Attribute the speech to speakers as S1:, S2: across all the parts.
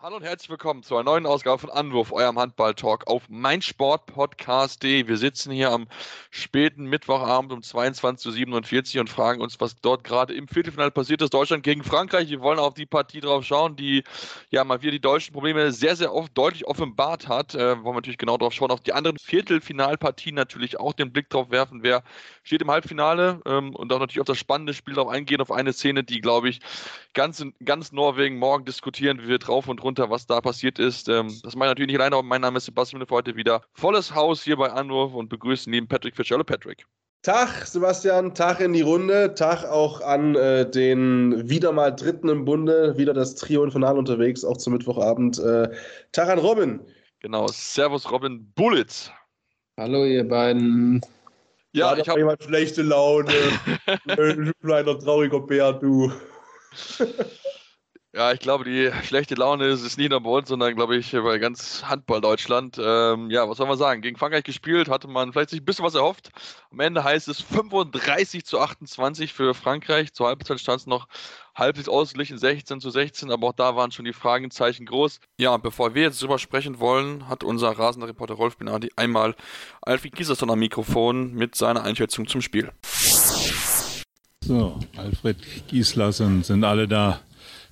S1: Hallo und herzlich willkommen zu einer neuen Ausgabe von Anwurf, eurem Handball-Talk auf meinsportpodcast.de. Wir sitzen hier am späten Mittwochabend um 22.47 Uhr und fragen uns, was dort gerade im Viertelfinale passiert ist. Deutschland gegen Frankreich. Wir wollen auf die Partie drauf schauen, die ja mal wieder die deutschen Probleme sehr, sehr oft deutlich offenbart hat. Äh, wollen wir natürlich genau drauf schauen. Auf die anderen Viertelfinalpartien natürlich auch den Blick drauf werfen, wer steht im Halbfinale ähm, und auch natürlich auf das spannende Spiel darauf eingehen, auf eine Szene, die, glaube ich, ganz, ganz Norwegen morgen diskutieren, wie wir drauf und runter was da passiert ist. Ähm, das mache ich natürlich nicht alleine, aber mein Name ist Sebastian für heute wieder volles Haus hier bei Anwurf und begrüßen neben Patrick Fitzgerald. Patrick.
S2: Tag, Sebastian, Tag in die Runde, Tag auch an äh, den wieder mal Dritten im Bunde, wieder das Trio Infernal unterwegs, auch zum Mittwochabend. Äh, Tag an Robin.
S1: Genau, Servus Robin Bullitz.
S3: Hallo ihr beiden.
S2: Ja, ich habe jemand schlechte Laune. du kleiner trauriger Bär, du.
S1: Ja, ich glaube, die schlechte Laune ist es nicht nur bei uns, sondern glaube ich bei ganz Handball Deutschland. Ähm, ja, was soll man sagen? Gegen Frankreich gespielt, hatte man vielleicht sich ein bisschen was erhofft. Am Ende heißt es 35 zu 28 für Frankreich. Zur Halbzeit stand es noch halbwegs ausgeglichen 16 zu 16, aber auch da waren schon die Fragezeichen groß. Ja, bevor wir jetzt drüber sprechen wollen, hat unser rasender Reporter Rolf Benardi einmal Alfred Gieserson am Mikrofon mit seiner Einschätzung zum Spiel.
S4: So, Alfred Gislason, sind alle da?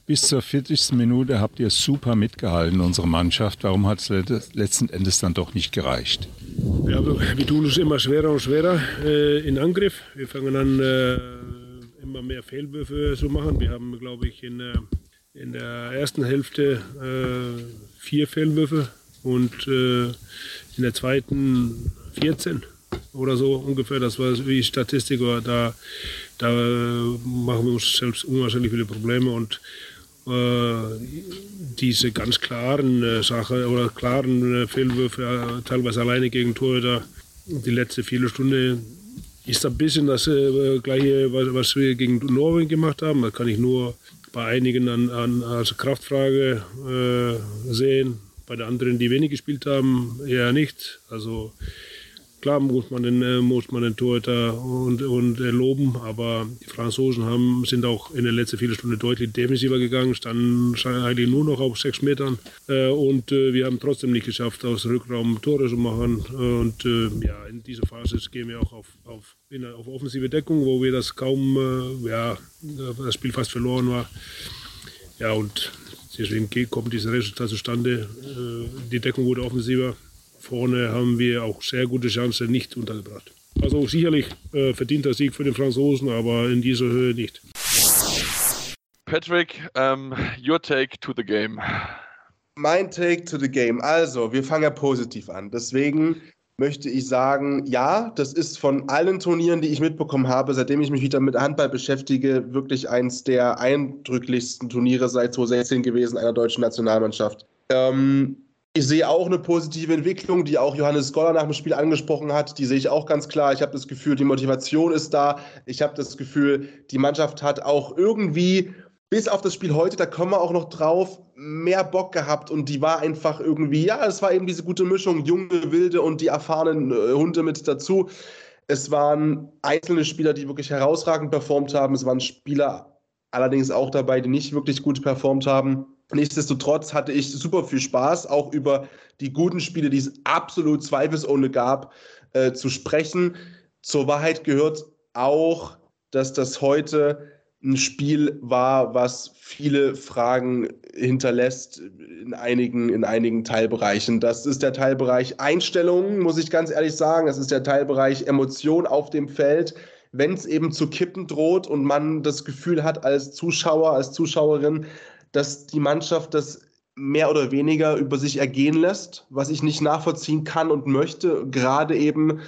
S4: Bis zur 40. Minute habt ihr super mitgehalten, unsere Mannschaft. Warum hat es letzten Endes dann doch nicht gereicht?
S5: Ja, wir tun uns immer schwerer und schwerer äh, in Angriff. Wir fangen an, äh, immer mehr Fehlwürfe zu machen. Wir haben, glaube ich, in, äh, in der ersten Hälfte äh, vier Fehlwürfe und äh, in der zweiten 14 oder so ungefähr. Das war wie Statistik. Da, da machen wir uns selbst unwahrscheinlich viele Probleme und äh, diese ganz klaren äh, Sachen oder klaren äh, Fehlwürfe, äh, teilweise alleine gegen Torhüter, die letzte Viertelstunde ist ein bisschen das äh, gleiche, was, was, wir gegen Norwegen gemacht haben. Da kann ich nur bei einigen an, an als Kraftfrage äh, sehen, bei den anderen, die wenig gespielt haben, eher nicht. Also Klar muss man den, äh, muss man den Torhüter und, und äh, loben, aber die Franzosen haben, sind auch in der letzten Viertelstunde deutlich defensiver gegangen, standen eigentlich nur noch auf sechs Metern äh, und wir haben trotzdem nicht geschafft, aus Rückraum Tore zu machen. Und ja, in dieser Phase gehen wir auch auf, auf, in, auf offensive Deckung, wo wir das kaum, ja, das Spiel fast verloren war. Ja, und deswegen kommt dieses Resultat zustande. Die Deckung wurde offensiver vorne haben wir auch sehr gute Chancen nicht untergebracht. Also sicherlich äh, verdienter Sieg für den Franzosen, aber in dieser Höhe nicht.
S1: Patrick, um, your take to the game.
S2: Mein Take to the game. Also, wir fangen ja positiv an. Deswegen möchte ich sagen, ja, das ist von allen Turnieren, die ich mitbekommen habe, seitdem ich mich wieder mit Handball beschäftige, wirklich eins der eindrücklichsten Turniere seit 2016 gewesen einer deutschen Nationalmannschaft. Ähm, ich sehe auch eine positive Entwicklung, die auch Johannes Goller nach dem Spiel angesprochen hat. Die sehe ich auch ganz klar. Ich habe das Gefühl, die Motivation ist da. Ich habe das Gefühl, die Mannschaft hat auch irgendwie, bis auf das Spiel heute, da kommen wir auch noch drauf, mehr Bock gehabt. Und die war einfach irgendwie, ja, es war eben diese gute Mischung, junge, wilde und die erfahrenen äh, Hunde mit dazu. Es waren einzelne Spieler, die wirklich herausragend performt haben. Es waren Spieler allerdings auch dabei, die nicht wirklich gut performt haben. Nichtsdestotrotz hatte ich super viel Spaß, auch über die guten Spiele, die es absolut zweifelsohne gab, äh, zu sprechen. Zur Wahrheit gehört auch, dass das heute ein Spiel war, was viele Fragen hinterlässt in einigen, in einigen Teilbereichen. Das ist der Teilbereich Einstellungen, muss ich ganz ehrlich sagen. Das ist der Teilbereich Emotion auf dem Feld. Wenn es eben zu kippen droht und man das Gefühl hat als Zuschauer, als Zuschauerin, dass die Mannschaft das mehr oder weniger über sich ergehen lässt, was ich nicht nachvollziehen kann und möchte, gerade eben,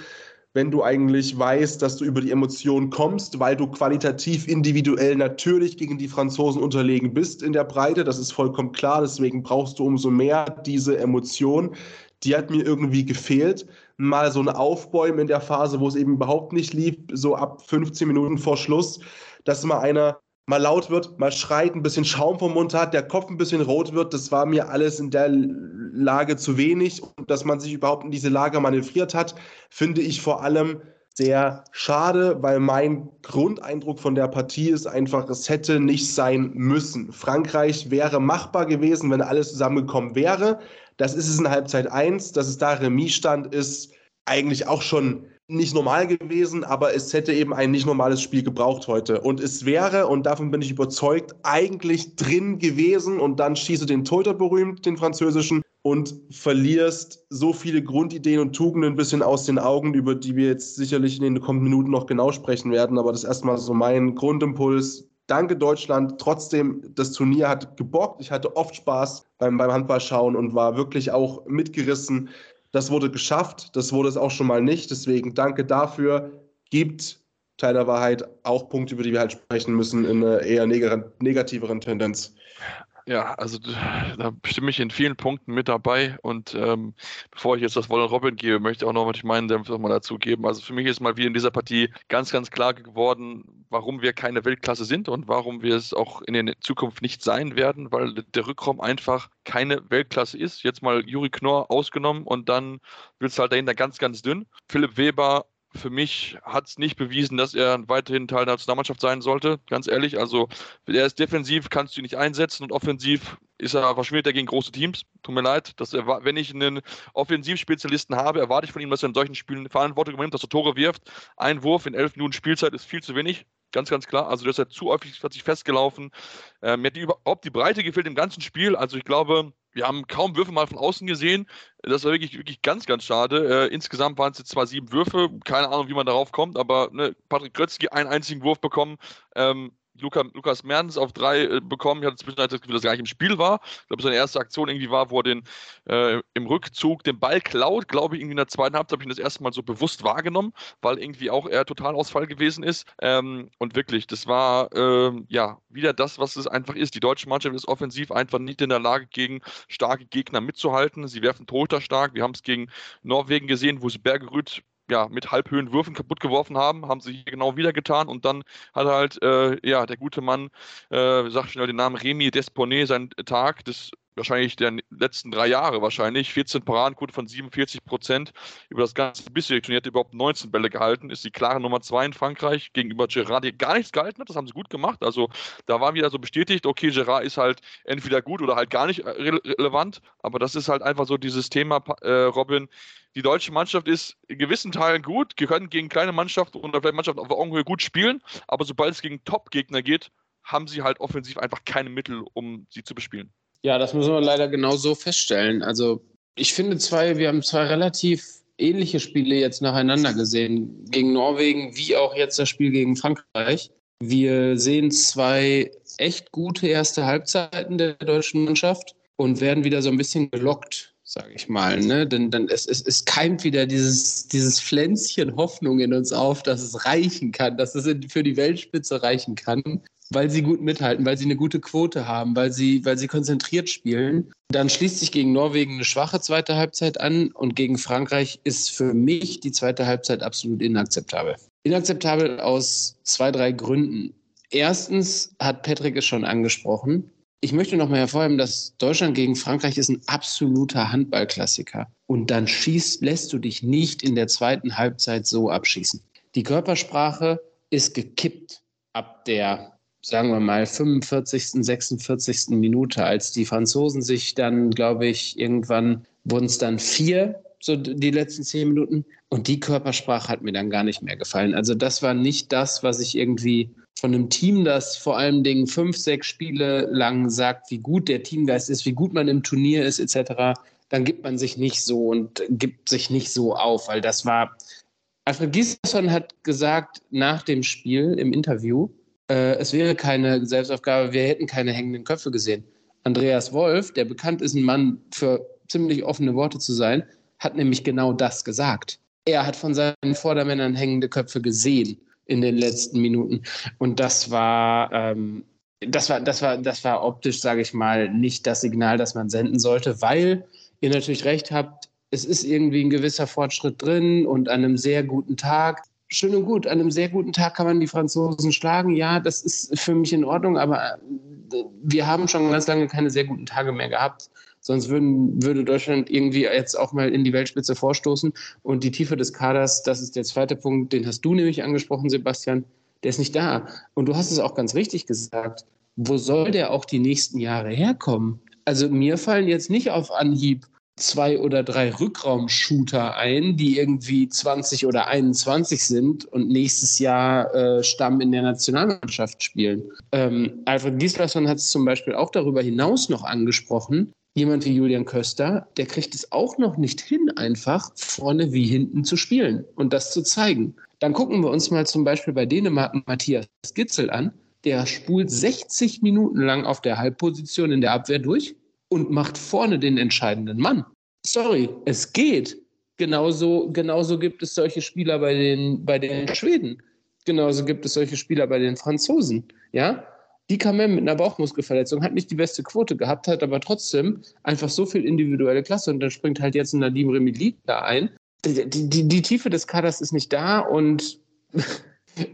S2: wenn du eigentlich weißt, dass du über die Emotionen kommst, weil du qualitativ individuell natürlich gegen die Franzosen unterlegen bist in der Breite, das ist vollkommen klar, deswegen brauchst du umso mehr diese Emotion. Die hat mir irgendwie gefehlt. Mal so ein Aufbäumen in der Phase, wo es eben überhaupt nicht lief, so ab 15 Minuten vor Schluss, dass mal einer mal laut wird, mal schreit, ein bisschen Schaum vom Mund hat, der Kopf ein bisschen rot wird, das war mir alles in der Lage zu wenig. Und dass man sich überhaupt in diese Lage manövriert hat, finde ich vor allem sehr schade, weil mein Grundeindruck von der Partie ist einfach, es hätte nicht sein müssen. Frankreich wäre machbar gewesen, wenn alles zusammengekommen wäre. Das ist es in Halbzeit 1, dass es da Remis stand, ist eigentlich auch schon nicht normal gewesen, aber es hätte eben ein nicht normales Spiel gebraucht heute. Und es wäre, und davon bin ich überzeugt, eigentlich drin gewesen und dann schießt du den Torhüter berühmt, den französischen, und verlierst so viele Grundideen und Tugenden ein bisschen aus den Augen, über die wir jetzt sicherlich in den kommenden Minuten noch genau sprechen werden. Aber das ist erstmal so mein Grundimpuls. Danke Deutschland. Trotzdem, das Turnier hat gebockt. Ich hatte oft Spaß beim, beim Handballschauen und war wirklich auch mitgerissen. Das wurde geschafft, das wurde es auch schon mal nicht. Deswegen danke dafür. Gibt Teil der Wahrheit auch Punkte, über die wir halt sprechen müssen, in einer eher negativeren Tendenz.
S1: Ja, also da stimme ich in vielen Punkten mit dabei. Und ähm, bevor ich jetzt das Wollen Robin gebe, möchte ich auch noch meinen Dämpf mal dazu geben. Also für mich ist mal wie in dieser Partie ganz, ganz klar geworden, warum wir keine Weltklasse sind und warum wir es auch in der Zukunft nicht sein werden, weil der Rückraum einfach keine Weltklasse ist. Jetzt mal Juri Knorr ausgenommen und dann wird es halt dahinter ganz, ganz dünn. Philipp Weber für mich hat es nicht bewiesen, dass er weiterhin Teil der Nationalmannschaft sein sollte, ganz ehrlich. Also er ist defensiv, kannst du ihn nicht einsetzen und offensiv ist er verschwindet er gegen große Teams. Tut mir leid, dass er, wenn ich einen Offensivspezialisten habe, erwarte ich von ihm, dass er in solchen Spielen Verantwortung übernimmt, dass er Tore wirft. Ein Wurf in elf Minuten Spielzeit ist viel zu wenig. Ganz, ganz klar. Also, das ist ja zu häufig hat sich festgelaufen. Äh, mir hat die, überhaupt die Breite gefehlt im ganzen Spiel. Also, ich glaube, wir haben kaum Würfe mal von außen gesehen. Das war wirklich, wirklich ganz, ganz schade. Äh, insgesamt waren es jetzt zwar sieben Würfe, keine Ahnung, wie man darauf kommt, aber ne, Patrick Krötzky einen einzigen Wurf bekommen. Ähm, Luca, Lukas Mertens auf drei äh, bekommen. Ich hatte zwischendurch das Gefühl, dass er gar nicht im Spiel war. Ich glaube, seine erste Aktion irgendwie war, wo er den, äh, im Rückzug den Ball klaut. Glaube ich, irgendwie in der zweiten Halbzeit habe ich ihn das erste Mal so bewusst wahrgenommen, weil irgendwie auch er Totalausfall gewesen ist. Ähm, und wirklich, das war ähm, ja wieder das, was es einfach ist. Die deutsche Mannschaft ist offensiv einfach nicht in der Lage, gegen starke Gegner mitzuhalten. Sie werfen Torhüter stark. Wir haben es gegen Norwegen gesehen, wo sie Bergerüth ja, mit halbhöhen Würfen kaputt geworfen haben, haben sie hier genau wieder getan und dann hat halt, äh, ja, der gute Mann, äh, sag schnell den Namen Remy Desponet, seinen Tag des wahrscheinlich der letzten drei Jahre wahrscheinlich, 14 Paradenquote von 47 Prozent, über das ganze bisherige Turnier hat überhaupt 19 Bälle gehalten, ist die klare Nummer zwei in Frankreich. Gegenüber Gerard, der gar nichts gehalten hat, das haben sie gut gemacht, also da war wieder so bestätigt, okay, Gerard ist halt entweder gut oder halt gar nicht äh, re relevant, aber das ist halt einfach so dieses Thema, äh, Robin, die deutsche Mannschaft ist in gewissen Teilen gut, die können gegen kleine Mannschaften oder vielleicht Mannschaften auf Augenhöhe gut spielen, aber sobald es gegen Top-Gegner geht, haben sie halt offensiv einfach keine Mittel, um sie zu bespielen.
S3: Ja, das müssen wir leider genau so feststellen. Also ich finde zwei, wir haben zwei relativ ähnliche Spiele jetzt nacheinander gesehen, gegen Norwegen wie auch jetzt das Spiel gegen Frankreich. Wir sehen zwei echt gute erste Halbzeiten der deutschen Mannschaft und werden wieder so ein bisschen gelockt sage ich mal. Ne? Denn, denn es, es, es keimt wieder dieses, dieses Pflänzchen Hoffnung in uns auf, dass es reichen kann, dass es für die Weltspitze reichen kann, weil sie gut mithalten, weil sie eine gute Quote haben, weil sie, weil sie konzentriert spielen. Dann schließt sich gegen Norwegen eine schwache zweite Halbzeit an und gegen Frankreich ist für mich die zweite Halbzeit absolut inakzeptabel. Inakzeptabel aus zwei, drei Gründen. Erstens hat Patrick es schon angesprochen. Ich möchte noch mal hervorheben, dass Deutschland gegen Frankreich ist ein absoluter Handballklassiker. Und dann schießt, lässt du dich nicht in der zweiten Halbzeit so abschießen. Die Körpersprache ist gekippt ab der, sagen wir mal, 45., 46. Minute, als die Franzosen sich dann, glaube ich, irgendwann wurden es dann vier, so die letzten zehn Minuten. Und die Körpersprache hat mir dann gar nicht mehr gefallen. Also das war nicht das, was ich irgendwie von einem Team, das vor allen Dingen fünf, sechs Spiele lang sagt, wie gut der Teamgeist ist, wie gut man im Turnier ist, etc., dann gibt man sich nicht so und gibt sich nicht so auf, weil das war. Alfred Giesson hat gesagt nach dem Spiel im Interview, äh, es wäre keine Selbstaufgabe, wir hätten keine hängenden Köpfe gesehen. Andreas Wolf, der bekannt ist, ein Mann für ziemlich offene Worte zu sein, hat nämlich genau das gesagt. Er hat von seinen Vordermännern hängende Köpfe gesehen in den letzten Minuten. Und das war, ähm, das war, das war, das war optisch, sage ich mal, nicht das Signal, das man senden sollte, weil ihr natürlich recht habt, es ist irgendwie ein gewisser Fortschritt drin und an einem sehr guten Tag. Schön und gut, an einem sehr guten Tag kann man die Franzosen schlagen. Ja, das ist für mich in Ordnung, aber äh, wir haben schon ganz lange keine sehr guten Tage mehr gehabt. Sonst würden, würde Deutschland irgendwie jetzt auch mal in die Weltspitze vorstoßen. Und die Tiefe des Kaders, das ist der zweite Punkt, den hast du nämlich angesprochen, Sebastian, der ist nicht da. Und du hast es auch ganz richtig gesagt. Wo soll der auch die nächsten Jahre herkommen? Also mir fallen jetzt nicht auf Anhieb zwei oder drei Rückraumshooter ein, die irgendwie 20 oder 21 sind und nächstes Jahr äh, Stamm in der Nationalmannschaft spielen. Ähm, Alfred Gislason hat es zum Beispiel auch darüber hinaus noch angesprochen. Jemand wie Julian Köster, der kriegt es auch noch nicht hin, einfach vorne wie hinten zu spielen und das zu zeigen. Dann gucken wir uns mal zum Beispiel bei Dänemark Matthias Gitzel an. Der spult 60 Minuten lang auf der Halbposition in der Abwehr durch und macht vorne den entscheidenden Mann. Sorry, es geht. Genauso, genauso gibt es solche Spieler bei den, bei den Schweden. Genauso gibt es solche Spieler bei den Franzosen. Ja? Die Kamem mit einer Bauchmuskelverletzung hat nicht die beste Quote gehabt, hat aber trotzdem einfach so viel individuelle Klasse und dann springt halt jetzt ein Nadim Remili da ein. Die, die, die Tiefe des Kaders ist nicht da und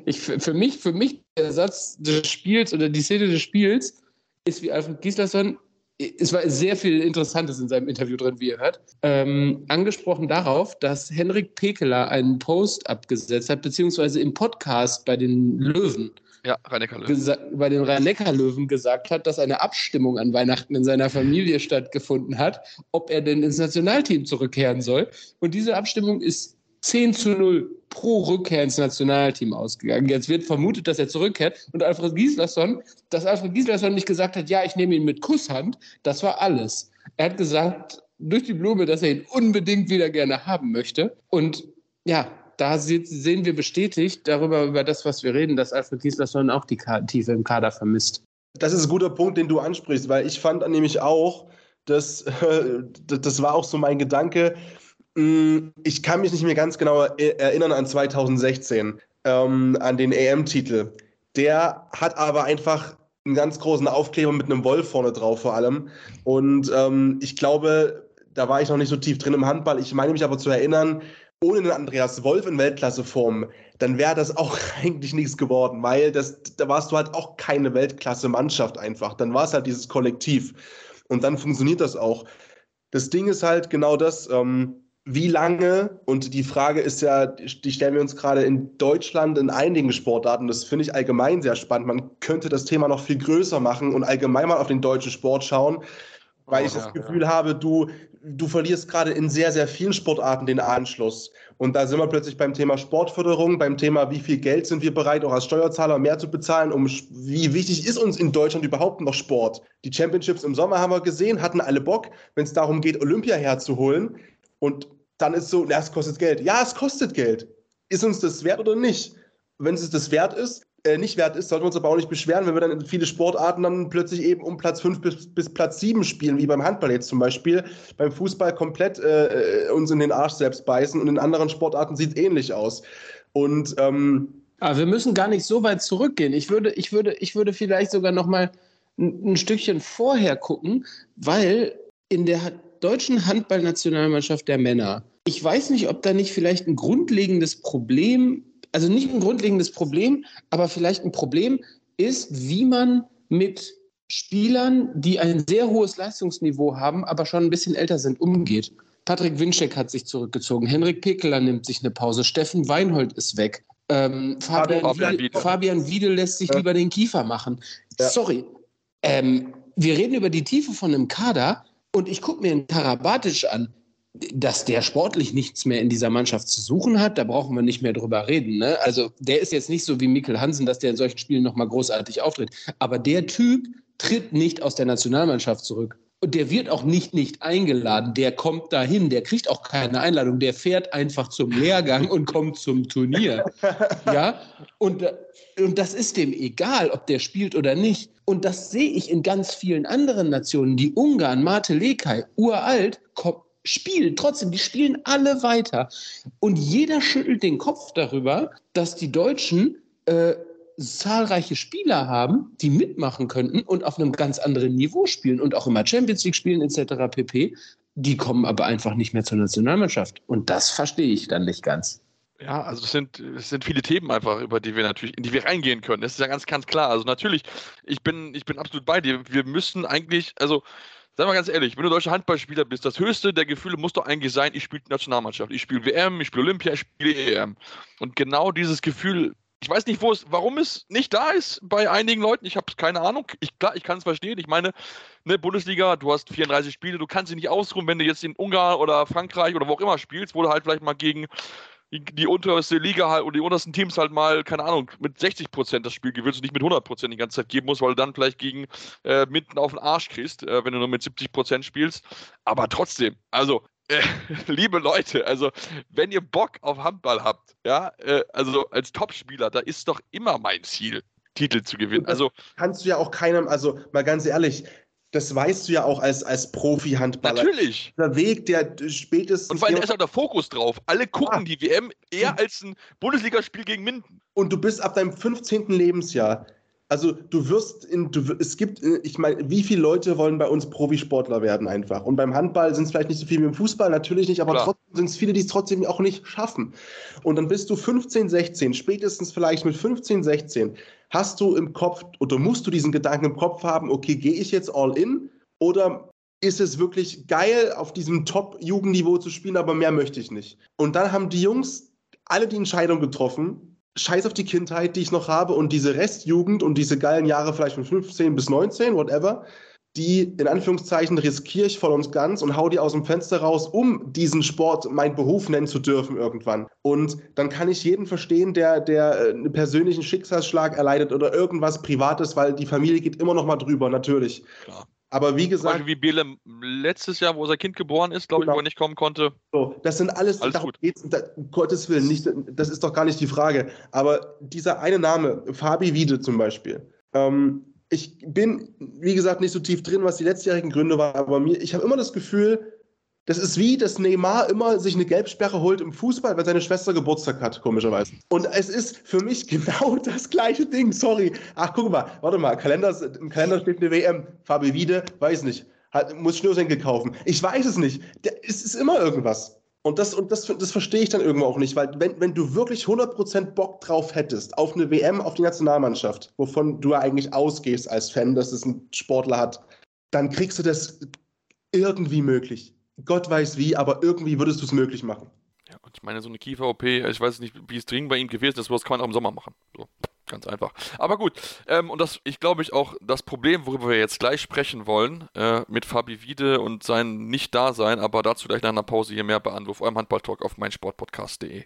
S3: ich, für, mich, für mich der Satz des Spiels oder die Szene des Spiels ist wie Alfred Gislason, es war sehr viel Interessantes in seinem Interview drin, wie ihr hört. Ähm, angesprochen darauf, dass Henrik Pekeler einen Post abgesetzt hat, beziehungsweise im Podcast bei den Löwen.
S1: Ja,
S3: Rhein-Neckar-Löwen. Bei den Rhein-Neckar-Löwen gesagt hat, dass eine Abstimmung an Weihnachten in seiner Familie stattgefunden hat, ob er denn ins Nationalteam zurückkehren soll. Und diese Abstimmung ist 10 zu 0 pro Rückkehr ins Nationalteam ausgegangen. Jetzt wird vermutet, dass er zurückkehrt. Und Alfred Gislason, dass Alfred Gislason nicht gesagt hat, ja, ich nehme ihn mit Kusshand, das war alles. Er hat gesagt, durch die Blume, dass er ihn unbedingt wieder gerne haben möchte. Und ja, da sehen wir bestätigt darüber, über das, was wir reden, dass Alfred Gislason auch die Tiefe im Kader vermisst.
S2: Das ist ein guter Punkt, den du ansprichst, weil ich fand nämlich auch, dass, das war auch so mein Gedanke, ich kann mich nicht mehr ganz genau erinnern an 2016, ähm, an den EM-Titel. Der hat aber einfach einen ganz großen Aufkleber mit einem Wolf vorne drauf vor allem. Und ähm, ich glaube, da war ich noch nicht so tief drin im Handball. Ich meine mich aber zu erinnern, ohne einen Andreas Wolf in Weltklasseform, dann wäre das auch eigentlich nichts geworden, weil das, da warst du halt auch keine Weltklasse-Mannschaft einfach. Dann war es halt dieses Kollektiv. Und dann funktioniert das auch. Das Ding ist halt genau das, ähm, wie lange, und die Frage ist ja, die stellen wir uns gerade in Deutschland in einigen Sportarten, das finde ich allgemein sehr spannend. Man könnte das Thema noch viel größer machen und allgemein mal auf den deutschen Sport schauen, weil oh, ich das ja, Gefühl ja. habe, du, du verlierst gerade in sehr, sehr vielen Sportarten den Anschluss. Und da sind wir plötzlich beim Thema Sportförderung, beim Thema, wie viel Geld sind wir bereit, auch als Steuerzahler mehr zu bezahlen, um wie wichtig ist uns in Deutschland überhaupt noch Sport? Die Championships im Sommer haben wir gesehen, hatten alle Bock, wenn es darum geht, Olympia herzuholen. Und dann ist so, ja, es kostet Geld. Ja, es kostet Geld. Ist uns das wert oder nicht? Wenn es das wert ist, äh, nicht wert ist, sollten wir uns aber auch nicht beschweren, wenn wir dann in viele Sportarten dann plötzlich eben um Platz 5 bis, bis Platz 7 spielen, wie beim Handball jetzt zum Beispiel, beim Fußball komplett äh, uns in den Arsch selbst beißen und in anderen Sportarten sieht es ähnlich aus. Und ähm,
S3: aber wir müssen gar nicht so weit zurückgehen. Ich würde, ich würde, ich würde vielleicht sogar noch mal ein, ein Stückchen vorher gucken, weil in der deutschen Handballnationalmannschaft der Männer. Ich weiß nicht, ob da nicht vielleicht ein grundlegendes Problem, also nicht ein grundlegendes Problem, aber vielleicht ein Problem ist, wie man mit Spielern, die ein sehr hohes Leistungsniveau haben, aber schon ein bisschen älter sind, umgeht. Patrick Winczek hat sich zurückgezogen, Henrik Pekeler nimmt sich eine Pause, Steffen Weinhold ist weg. Ähm, Fabian, Fabian, Wiedel, Fabian, Wiedel, lässt sich ja. lieber den Kiefer machen. Ja. Sorry. Ähm, wir reden über die Tiefe von einem Kader, und ich gucke mir einen Karabatic an, dass der sportlich nichts mehr in dieser Mannschaft zu suchen hat, da brauchen wir nicht mehr drüber reden. Ne? Also der ist jetzt nicht so wie Mikkel Hansen, dass der in solchen Spielen nochmal großartig auftritt. Aber der Typ tritt nicht aus der Nationalmannschaft zurück. Und der wird auch nicht nicht eingeladen. Der kommt dahin, der kriegt auch keine Einladung. Der fährt einfach zum Lehrgang und kommt zum Turnier. Ja, und, und das ist dem egal, ob der spielt oder nicht. Und das sehe ich in ganz vielen anderen Nationen. Die Ungarn, Mate Lekai, uralt, spielen trotzdem, die spielen alle weiter. Und jeder schüttelt den Kopf darüber, dass die Deutschen äh, zahlreiche Spieler haben, die mitmachen könnten und auf einem ganz anderen Niveau spielen und auch immer Champions League spielen etc. pp. Die kommen aber einfach nicht mehr zur Nationalmannschaft. Und das verstehe ich dann nicht ganz.
S1: Ja, also es sind, es sind viele Themen einfach, über die wir natürlich, in die wir reingehen können. Das ist ja ganz, ganz klar. Also natürlich, ich bin, ich bin absolut bei dir. Wir müssen eigentlich, also Sag mal ganz ehrlich, wenn du deutscher Handballspieler bist, das höchste der Gefühle muss doch eigentlich sein, ich spiele Nationalmannschaft, ich spiele WM, ich spiele Olympia, ich spiele EM. Und genau dieses Gefühl, ich weiß nicht, wo es, warum es nicht da ist bei einigen Leuten, ich habe keine Ahnung. Ich, klar, ich kann es verstehen. Ich meine, ne, Bundesliga, du hast 34 Spiele, du kannst sie nicht ausruhen, wenn du jetzt in Ungarn oder Frankreich oder wo auch immer spielst, wo du halt vielleicht mal gegen die, unterste Liga halt oder die untersten Teams halt mal, keine Ahnung, mit 60 Prozent das Spiel gewinnst und nicht mit 100 Prozent die ganze Zeit geben musst, weil du dann vielleicht gegen äh, mitten auf den Arsch kriegst, äh, wenn du nur mit 70 Prozent spielst. Aber trotzdem, also äh, liebe Leute, also wenn ihr Bock auf Handball habt, ja, äh, also als Topspieler, da ist doch immer mein Ziel, Titel zu gewinnen. Also
S2: kannst du ja auch keinem, also mal ganz ehrlich, das weißt du ja auch als, als Profi-Handballer.
S1: Natürlich.
S2: Der Weg, der spätestens.
S1: Und vor allem ist auch der Fokus drauf. Alle gucken ja. die WM eher als ein Bundesligaspiel gegen Minden.
S2: Und du bist ab deinem 15. Lebensjahr also du wirst in, du, es gibt, äh, ich meine, wie viele Leute wollen bei uns Profisportler werden einfach? Und beim Handball sind es vielleicht nicht so viele wie im Fußball, natürlich nicht, aber Klar. trotzdem sind es viele, die es trotzdem auch nicht schaffen. Und dann bist du 15, 16, spätestens vielleicht mit 15, 16, hast du im Kopf oder musst du diesen Gedanken im Kopf haben, okay, gehe ich jetzt all in oder ist es wirklich geil, auf diesem Top-Jugendniveau zu spielen, aber mehr möchte ich nicht. Und dann haben die Jungs alle die Entscheidung getroffen, scheiß auf die Kindheit, die ich noch habe und diese Restjugend und diese geilen Jahre vielleicht von 15 bis 19, whatever, die in Anführungszeichen riskiere ich voll und ganz und hau die aus dem Fenster raus, um diesen Sport mein Beruf nennen zu dürfen irgendwann. Und dann kann ich jeden verstehen, der, der äh, einen persönlichen Schicksalsschlag erleidet oder irgendwas Privates, weil die Familie geht immer noch mal drüber, natürlich. Klar. Aber wie gesagt. Beispiel
S1: wie Biele letztes Jahr, wo sein Kind geboren ist, glaube genau. ich, wo er nicht kommen konnte.
S2: So, das sind alles, alles darum geht's, da, um Gottes Willen, nicht, das ist doch gar nicht die Frage. Aber dieser eine Name, Fabi Wiede zum Beispiel, ähm, ich bin, wie gesagt, nicht so tief drin, was die letztjährigen Gründe waren, aber mir, ich habe immer das Gefühl, das ist wie, dass Neymar immer sich eine Gelbsperre holt im Fußball, weil seine Schwester Geburtstag hat, komischerweise. Und es ist für mich genau das gleiche Ding. Sorry. Ach, guck mal, warte mal. Kalender, Im Kalender steht eine WM. Fabi Wiede, weiß nicht. Hat, muss Schnürsenkel kaufen. Ich weiß es nicht. es ist immer irgendwas. Und das, und das, das verstehe ich dann irgendwo auch nicht, weil wenn, wenn du wirklich 100% Bock drauf hättest, auf eine WM, auf die Nationalmannschaft, wovon du ja eigentlich ausgehst als Fan, dass es ein Sportler hat, dann kriegst du das irgendwie möglich. Gott weiß wie, aber irgendwie würdest du es möglich machen.
S1: Ja, und ich meine, so eine Kiefer-OP, ich weiß nicht, wie es dringend bei ihm gewesen ist, aber das kann man auch im Sommer machen. So, ganz einfach. Aber gut, ähm, und das, ich glaube ich auch, das Problem, worüber wir jetzt gleich sprechen wollen, äh, mit Fabi Wiede und sein Nicht-Dasein, aber dazu gleich nach einer Pause hier mehr bei Anruf, eurem Handballtalk auf meinsportpodcast.de.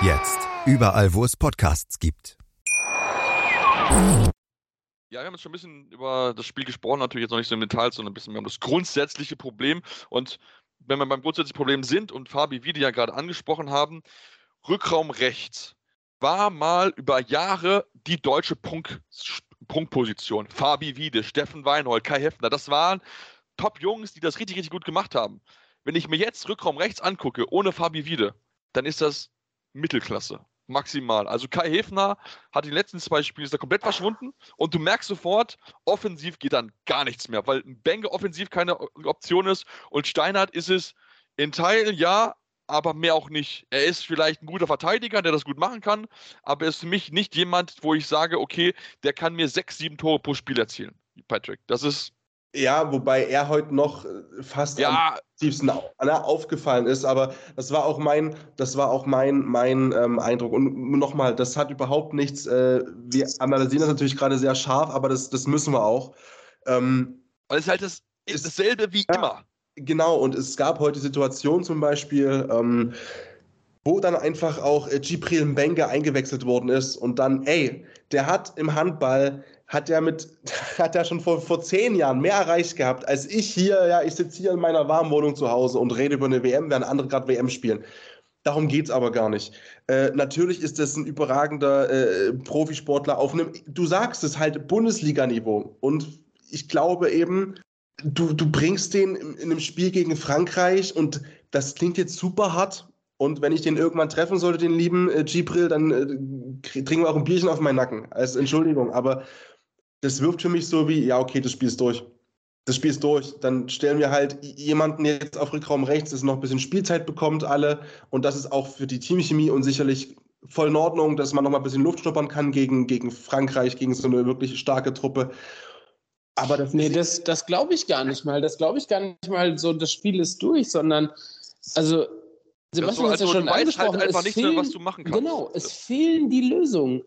S6: Jetzt. Überall, wo es Podcasts gibt.
S1: Ja, wir haben jetzt schon ein bisschen über das Spiel gesprochen, natürlich jetzt noch nicht so im Detail, sondern ein bisschen mehr um das grundsätzliche Problem. Und wenn wir beim grundsätzlichen Problem sind und Fabi, wie die ja gerade angesprochen haben, Rückraum rechts war mal über Jahre die deutsche Punkt, Punktposition. Fabi Wiede, Steffen Weinhold, Kai Heffner, das waren Top-Jungs, die das richtig, richtig gut gemacht haben. Wenn ich mir jetzt Rückraum rechts angucke, ohne Fabi Wiede, dann ist das Mittelklasse. Maximal. Also Kai Hefner hat die letzten zwei Spiele komplett verschwunden und du merkst sofort, offensiv geht dann gar nichts mehr, weil Benge offensiv keine Option ist und Steinhardt ist es in Teilen ja, aber mehr auch nicht. Er ist vielleicht ein guter Verteidiger, der das gut machen kann, aber er ist für mich nicht jemand, wo ich sage, okay, der kann mir sechs, sieben Tore pro Spiel erzielen. Patrick, das ist
S2: ja, wobei er heute noch äh, fast
S1: ja.
S2: am tiefsten aufgefallen ist, aber das war auch mein, das war auch mein, mein ähm, Eindruck. Und nochmal, das hat überhaupt nichts, äh, wir analysieren das natürlich gerade sehr scharf, aber das, das müssen wir auch.
S1: Ähm, Weil es halt das, ist dasselbe wie ja, immer.
S2: Genau, und es gab heute Situationen zum Beispiel, ähm, wo dann einfach auch äh, Gibril Mbenge eingewechselt worden ist und dann, ey, der hat im Handball hat er mit, hat er schon vor, vor zehn Jahren mehr erreicht gehabt, als ich hier, ja, ich sitze hier in meiner warmen Wohnung zu Hause und rede über eine WM, während andere gerade WM spielen. Darum geht es aber gar nicht. Äh, natürlich ist das ein überragender äh, Profisportler auf einem, du sagst es halt, Bundesliga-Niveau. Und ich glaube eben, du, du bringst den in, in einem Spiel gegen Frankreich und das klingt jetzt super hart. Und wenn ich den irgendwann treffen sollte, den lieben äh, Gibril, dann äh, trinken wir auch ein Bierchen auf meinen Nacken. Als Entschuldigung. Aber das wirft für mich so wie, ja, okay, das Spiel ist durch. Das Spiel ist durch. Dann stellen wir halt jemanden jetzt auf Rückraum rechts, das noch ein bisschen Spielzeit bekommt, alle. Und das ist auch für die Teamchemie und sicherlich voll in Ordnung, dass man noch mal ein bisschen Luft schnuppern kann gegen, gegen Frankreich, gegen so eine wirklich starke Truppe.
S3: Aber das nee, das, das glaube ich gar nicht mal. Das glaube ich gar nicht mal so, das Spiel ist durch, sondern also Sebastian hat
S1: also,
S3: ja schon
S1: weißt
S3: angesprochen.
S1: halt einfach
S3: es
S1: nicht
S3: fehlen,
S1: mehr, was du machen kannst.
S3: Genau, es fehlen die Lösungen.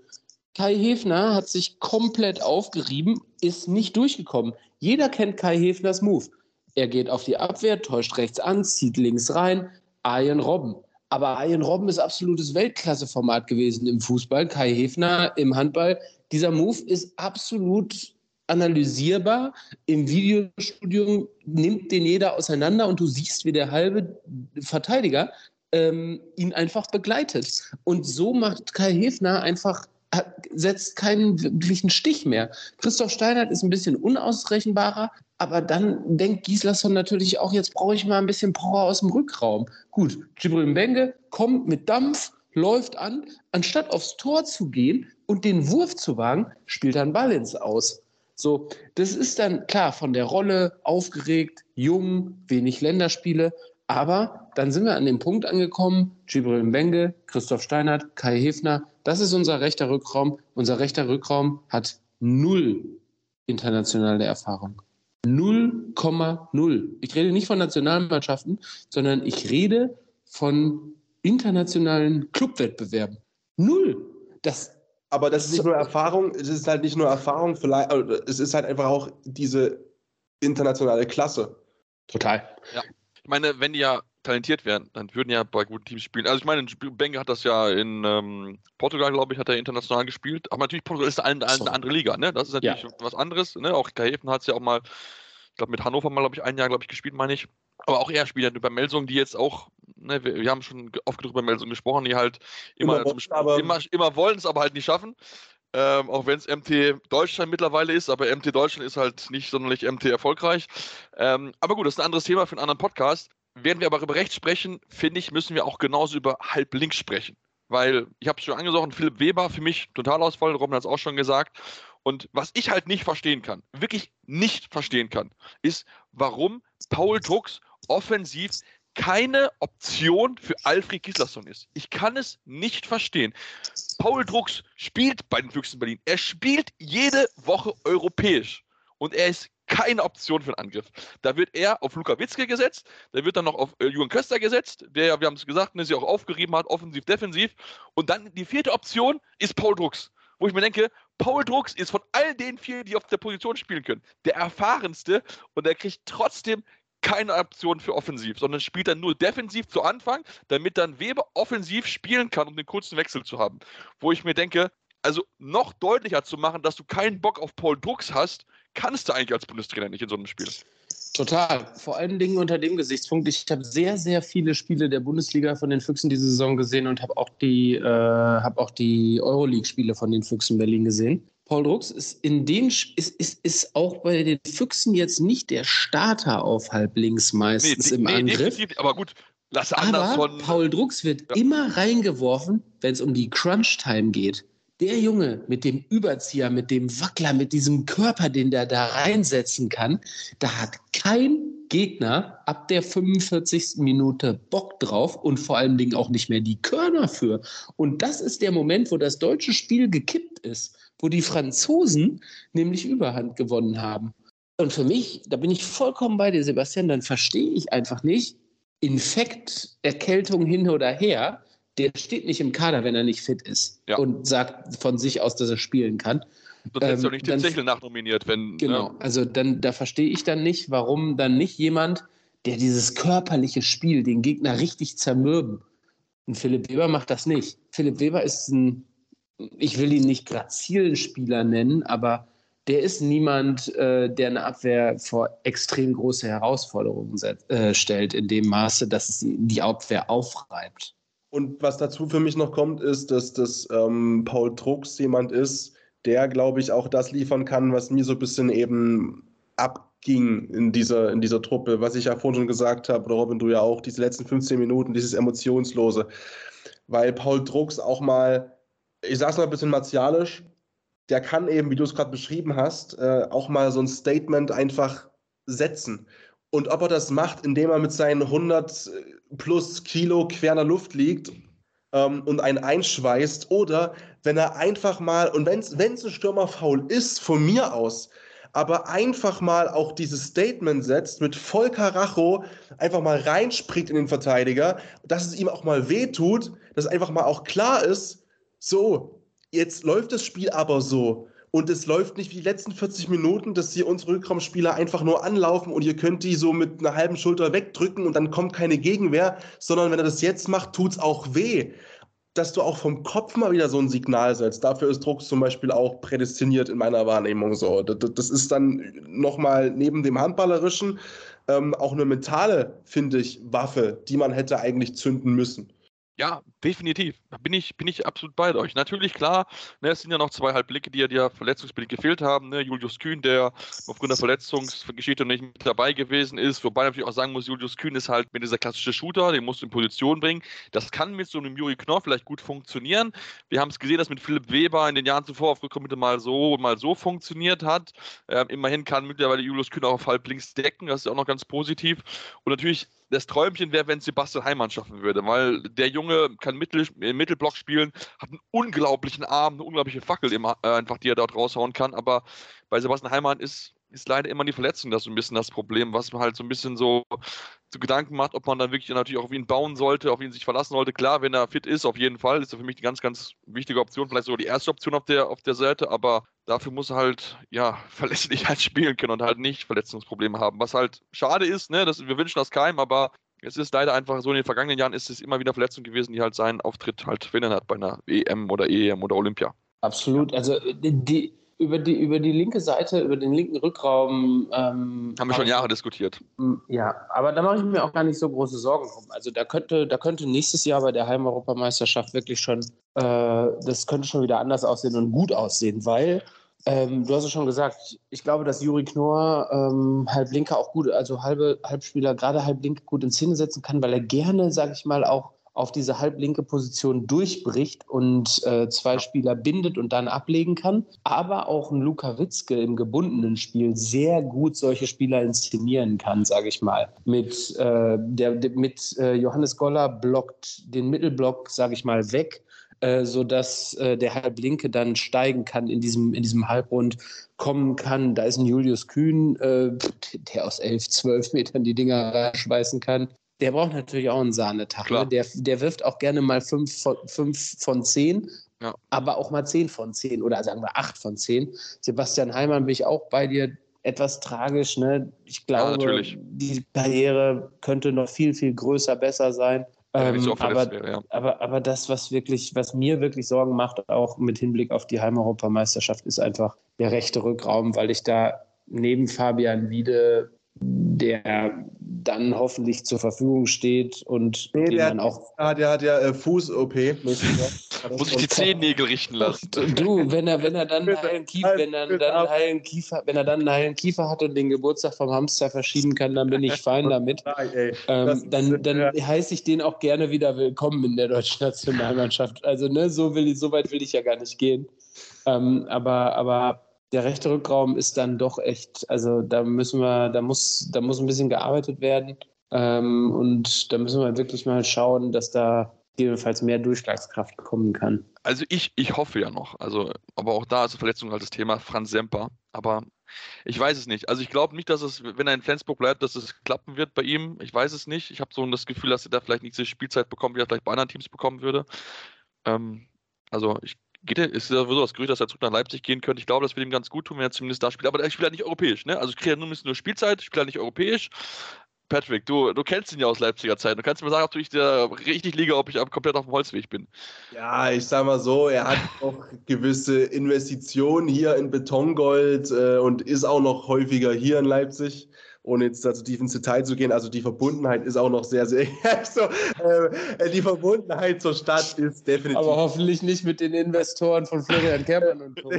S3: Kai Hefner hat sich komplett aufgerieben, ist nicht durchgekommen. Jeder kennt Kai Hefners Move. Er geht auf die Abwehr, täuscht rechts an, zieht links rein. Arjen Robben. Aber Arjen Robben ist absolutes Weltklasseformat gewesen im Fußball. Kai Hefner im Handball. Dieser Move ist absolut analysierbar. Im Videostudium nimmt den jeder auseinander und du siehst, wie der halbe Verteidiger ähm, ihn einfach begleitet. Und so macht Kai Hefner einfach setzt keinen wirklichen Stich mehr. Christoph Steinert ist ein bisschen unausrechenbarer, aber dann denkt Gislason natürlich auch, jetzt brauche ich mal ein bisschen Power aus dem Rückraum. Gut, Gibril Mbenge kommt mit Dampf, läuft an, anstatt aufs Tor zu gehen und den Wurf zu wagen, spielt er einen Ball ins Aus. So, das ist dann klar von der Rolle aufgeregt, jung, wenig Länderspiele, aber dann sind wir an dem Punkt angekommen, Gibril Mbenge, Christoph Steinert, Kai Hefner, das ist unser rechter Rückraum. Unser rechter Rückraum hat null internationale Erfahrung. 0,0. Ich rede nicht von Nationalmannschaften, sondern ich rede von internationalen Clubwettbewerben. Null. Das,
S2: Aber das ist nicht nur Erfahrung, es ist halt nicht nur Erfahrung, vielleicht, es ist halt einfach auch diese internationale Klasse.
S3: total.
S1: Ich meine, wenn die ja talentiert wären, dann würden ja bei guten Teams spielen. Also ich meine, Benge hat das ja in ähm, Portugal, glaube ich, hat er international gespielt. Aber natürlich, Portugal ist eine, eine, eine andere Liga, ne? Das ist natürlich
S3: Ja.
S1: was anderes. Ne? Auch Kai Hefen hat es ja auch mal, ich glaube, mit Hannover mal, glaube ich, ein Jahr, glaube ich, gespielt, meine ich. Aber auch er spielt ja bei Melsung, die jetzt auch, ne, wir, wir haben schon oft genug über Melsung gesprochen, die halt immer,
S2: Immer wollen,
S1: Sp-
S2: aber-
S1: es, aber halt nicht schaffen. Ähm, auch wenn es MT Deutschland mittlerweile ist, aber MT Deutschland ist halt nicht sonderlich MT erfolgreich. Ähm, aber gut, das ist ein anderes Thema für einen anderen Podcast. Werden wir aber über rechts sprechen, finde ich, müssen wir auch genauso über halb links sprechen. Weil, ich habe es schon angesprochen, Philipp Weber für mich Totalausfall, Robin hat es auch schon gesagt. Und was ich halt nicht verstehen kann, wirklich nicht verstehen kann, ist, warum Paul Drucks offensiv keine Option für Alfred Gislason ist. Ich kann es nicht verstehen. Paul Drucks spielt bei den Füchsen Berlin. Er spielt jede Woche europäisch. Und er ist keine Option für einen Angriff. Da wird er auf Luka Witzke gesetzt, da wird dann noch auf äh, Jürgen Köster gesetzt, der, ja, wir haben es gesagt, ne, sich auch aufgerieben hat, offensiv, defensiv. Und dann die vierte Option ist Paul Drucks. Wo ich mir denke, Paul Drucks ist von all den vier, die auf der Position spielen können, der erfahrenste und er kriegt trotzdem keine Option für offensiv, sondern spielt dann nur defensiv zu Anfang, damit dann Weber offensiv spielen kann, um den kurzen Wechsel zu haben. Wo ich mir denke, also noch deutlicher zu machen, dass du keinen Bock auf Paul Drucks hast, kannst du eigentlich als Bundestrainer nicht in so einem Spiel.
S3: Total. Vor allen Dingen unter dem Gesichtspunkt. Ich habe sehr, sehr viele Spiele der Bundesliga von den Füchsen diese Saison gesehen und habe auch die, äh, hab auch die Euroleague-Spiele von den Füchsen Berlin gesehen. Paul Drucks ist in den ist, ist, ist auch bei den Füchsen jetzt nicht der Starter auf halb links meistens
S1: de-
S3: im Angriff.
S1: definitiv, aber gut, lass anders
S3: Aber. Paul Drucks wird
S1: Ja.
S3: immer reingeworfen, wenn es um die Crunch-Time geht. Der Junge mit dem Überzieher, mit dem Wackler, mit diesem Körper, den der da reinsetzen kann, da hat kein Gegner ab der 45. Minute Bock drauf und vor allen Dingen auch nicht mehr die Körner für. Und das ist der Moment, wo das deutsche Spiel gekippt ist, wo die Franzosen nämlich Überhand gewonnen haben. Und für mich, da bin ich vollkommen bei dir, Sebastian, dann verstehe ich einfach nicht, Infekt, Erkältung hin oder her, der steht nicht im Kader, wenn er nicht fit ist
S1: Ja.
S3: und sagt von sich aus, dass er spielen kann.
S1: Sonst hättest du
S3: ähm,
S1: nicht
S3: dann-
S1: Zechel nachnominiert, wenn.
S3: Genau,
S1: Ne?
S3: also dann, da verstehe ich dann nicht, warum dann nicht jemand, der dieses körperliche Spiel, den Gegner richtig zermürben. Und Philipp Weber macht das nicht. Philipp Weber ist ein, ich will ihn nicht grazilen Spieler nennen, aber der ist niemand, äh, der eine Abwehr vor extrem große Herausforderungen set, äh, stellt, in dem Maße, dass es die- die Abwehr aufreibt.
S2: Und was dazu für mich noch kommt, ist, dass das ähm, Paul Drucks jemand ist, der, glaube ich, auch das liefern kann, was mir so ein bisschen eben abging in dieser, in dieser Truppe, was ich ja vorhin schon gesagt habe, oder Robin, du ja auch, diese letzten 15 Minuten, dieses Emotionslose. Weil Paul Drucks auch mal, ich sag's mal ein bisschen martialisch, der kann eben, wie du es gerade beschrieben hast, äh, auch mal so ein Statement einfach setzen. Und ob er das macht, indem er mit seinen 100 plus Kilo quer in der Luft liegt ähm, und einen einschweißt, oder wenn er einfach mal, und wenn es ein Stürmerfaul ist, von mir aus, aber einfach mal auch dieses Statement setzt, mit voll Karacho einfach mal reinspringt in den Verteidiger, dass es ihm auch mal wehtut, dass einfach mal auch klar ist, so, jetzt läuft das Spiel aber so. Und es läuft nicht wie die letzten 40 Minuten, dass hier unsere Rückraumspieler einfach nur anlaufen und ihr könnt die so mit einer halben Schulter wegdrücken und dann kommt keine Gegenwehr, sondern wenn er das jetzt macht, tut es auch weh. Dass du auch vom Kopf mal wieder so ein Signal setzt. Dafür ist Drucks zum Beispiel auch prädestiniert in meiner Wahrnehmung so. Das, das ist dann nochmal neben dem Handballerischen ähm, auch eine mentale, finde ich, Waffe, die man hätte eigentlich zünden müssen.
S1: Ja, definitiv. Da bin ich, bin ich absolut bei euch. Natürlich, klar, ne, es sind ja noch zwei Halbblicke, die ja, die ja verletzungsbedingt gefehlt haben. Ne? Julius Kühn, der aufgrund der Verletzungsgeschichte nicht mit dabei gewesen ist. Wobei natürlich auch sagen muss, Julius Kühn ist halt mit dieser klassische Shooter, den musst du in Position bringen. Das kann mit so einem Juri Knorr vielleicht gut funktionieren. Wir haben es gesehen, dass mit Philipp Weber in den Jahren zuvor auf Rückraummitte mal so mal so funktioniert hat. Ähm, immerhin kann mittlerweile Julius Kühn auch auf halb links decken. Das ist auch noch ganz positiv. Und natürlich das Träumchen wäre, wenn Sebastian Heimann schaffen würde, weil der Junge kann Mittel, im Mittelblock spielen, hat einen unglaublichen Arm, eine unglaubliche Fackel immer, äh, einfach, die er dort raushauen kann. Aber bei Sebastian Heimann ist, ist leider immer die Verletzung das so ein bisschen das Problem, was man halt so ein bisschen so zu Gedanken macht, ob man dann wirklich natürlich auch auf ihn bauen sollte, auf ihn sich verlassen sollte. Klar, wenn er fit ist, auf jeden Fall, ist er für mich eine ganz, ganz wichtige Option, vielleicht sogar die erste Option auf der, auf der Seite, aber dafür muss er halt, ja, verlässlich halt spielen können und halt nicht Verletzungsprobleme haben. Was halt schade ist, ne, das, wir wünschen das keinem, aber es ist leider einfach so, in den vergangenen Jahren ist es immer wieder Verletzungen gewesen, die halt seinen Auftritt halt verhindert hat bei einer EM oder EM oder Olympia.
S3: Absolut. Also die, über die, über die linke Seite, über den linken Rückraum. Ähm,
S1: Haben wir schon Jahre diskutiert.
S3: Ja, aber da mache ich mir auch gar nicht so große Sorgen drum. Also da könnte, da könnte nächstes Jahr bei der Heimeuropameisterschaft wirklich schon, äh, das könnte schon wieder anders aussehen und gut aussehen, weil ähm, du hast es schon gesagt, ich glaube, dass Juri Knorr ähm, Halblinker auch gut, also halbe Halbspieler, gerade Halblinke gut in Szene setzen kann, weil er gerne, sage ich mal, auch auf diese halblinke Position durchbricht und äh, zwei Spieler bindet und dann ablegen kann. Aber auch ein Luka Witzke im gebundenen Spiel sehr gut solche Spieler inszenieren kann, sage ich mal. Mit, äh, der, mit äh, Johannes Goller blockt den Mittelblock, sage ich mal, weg äh, sodass äh, der Halblinke dann steigen kann in diesem, in diesem Halbrund, kommen kann. Da ist ein Julius Kühn, äh, der aus 11, 12 Metern die Dinger reinschweißen kann. Der braucht natürlich auch einen Sahnetag. Ne? Der, der wirft auch gerne mal 5 von, fünf von 10, ja. aber auch mal 10 von 10 oder sagen wir 8 von 10. Sebastian Heimann bin ich auch bei dir etwas tragisch. Ne? Ich glaube, ja, die Karriere könnte noch viel, viel größer, besser sein. Ähm, so aber, wäre, ja. aber, aber das, was wirklich, was mir wirklich Sorgen macht, auch mit Hinblick auf die Heimeuropameisterschaft, ist einfach der rechte Rückraum, weil ich da neben Fabian Wiede, der dann hoffentlich zur Verfügung steht und
S2: nee, den der, man auch. Ja, der hat ja äh, Fuß-OP.
S1: Muss ich die Zehennägel richten lassen.
S3: Du, wenn er, wenn er dann einen heilen Kiefer, wenn er dann einen heilen Kiefer, wenn er dann einen heilen Kiefer hat und den Geburtstag vom Hamster verschieben kann, dann bin ich fein damit. ähm, dann dann heiße ich den auch gerne wieder willkommen in der deutschen Nationalmannschaft. Also ne, so will ich, so weit will ich ja gar nicht gehen. Ähm, aber, aber der rechte Rückraum ist dann doch echt, also da müssen wir, da muss, da muss ein bisschen gearbeitet werden. Ähm, und da müssen wir wirklich mal schauen, dass da gegebenenfalls mehr Durchschlagskraft kommen kann.
S1: Also ich, ich hoffe ja noch. Also, aber auch da ist Verletzung halt das Thema Franz Semper. Aber ich weiß es nicht. Also ich glaube nicht, dass es, wenn er in Flensburg bleibt, dass es klappen wird bei ihm. Ich weiß es nicht. Ich habe so das Gefühl, dass er da vielleicht nicht so Spielzeit bekommt, wie er vielleicht bei anderen Teams bekommen würde. Ähm, also ich geht er, ist ja so das Gerücht, dass er zurück nach Leipzig gehen könnte. Ich glaube, das wird ihm ganz gut tun, wenn er zumindest da spielt. Aber er spielt halt nicht europäisch, ne? Also kriege ja nur Spielzeit, ich spiele halt nicht europäisch. Patrick, du, du kennst ihn ja aus Leipziger Zeit. Du kannst mir sagen, ob ich da richtig liege, ob ich komplett auf dem Holzweg bin.
S2: Ja, ich sag mal so, er hat auch gewisse Investitionen hier in Betongold äh, und ist auch noch häufiger hier in Leipzig ohne jetzt dazu tief ins Detail zu gehen, also die Verbundenheit ist auch noch sehr, sehr, so, äh, die Verbundenheit zur Stadt ist definitiv.
S3: Aber hoffentlich nicht mit den Investoren von Florian Kermann und Co.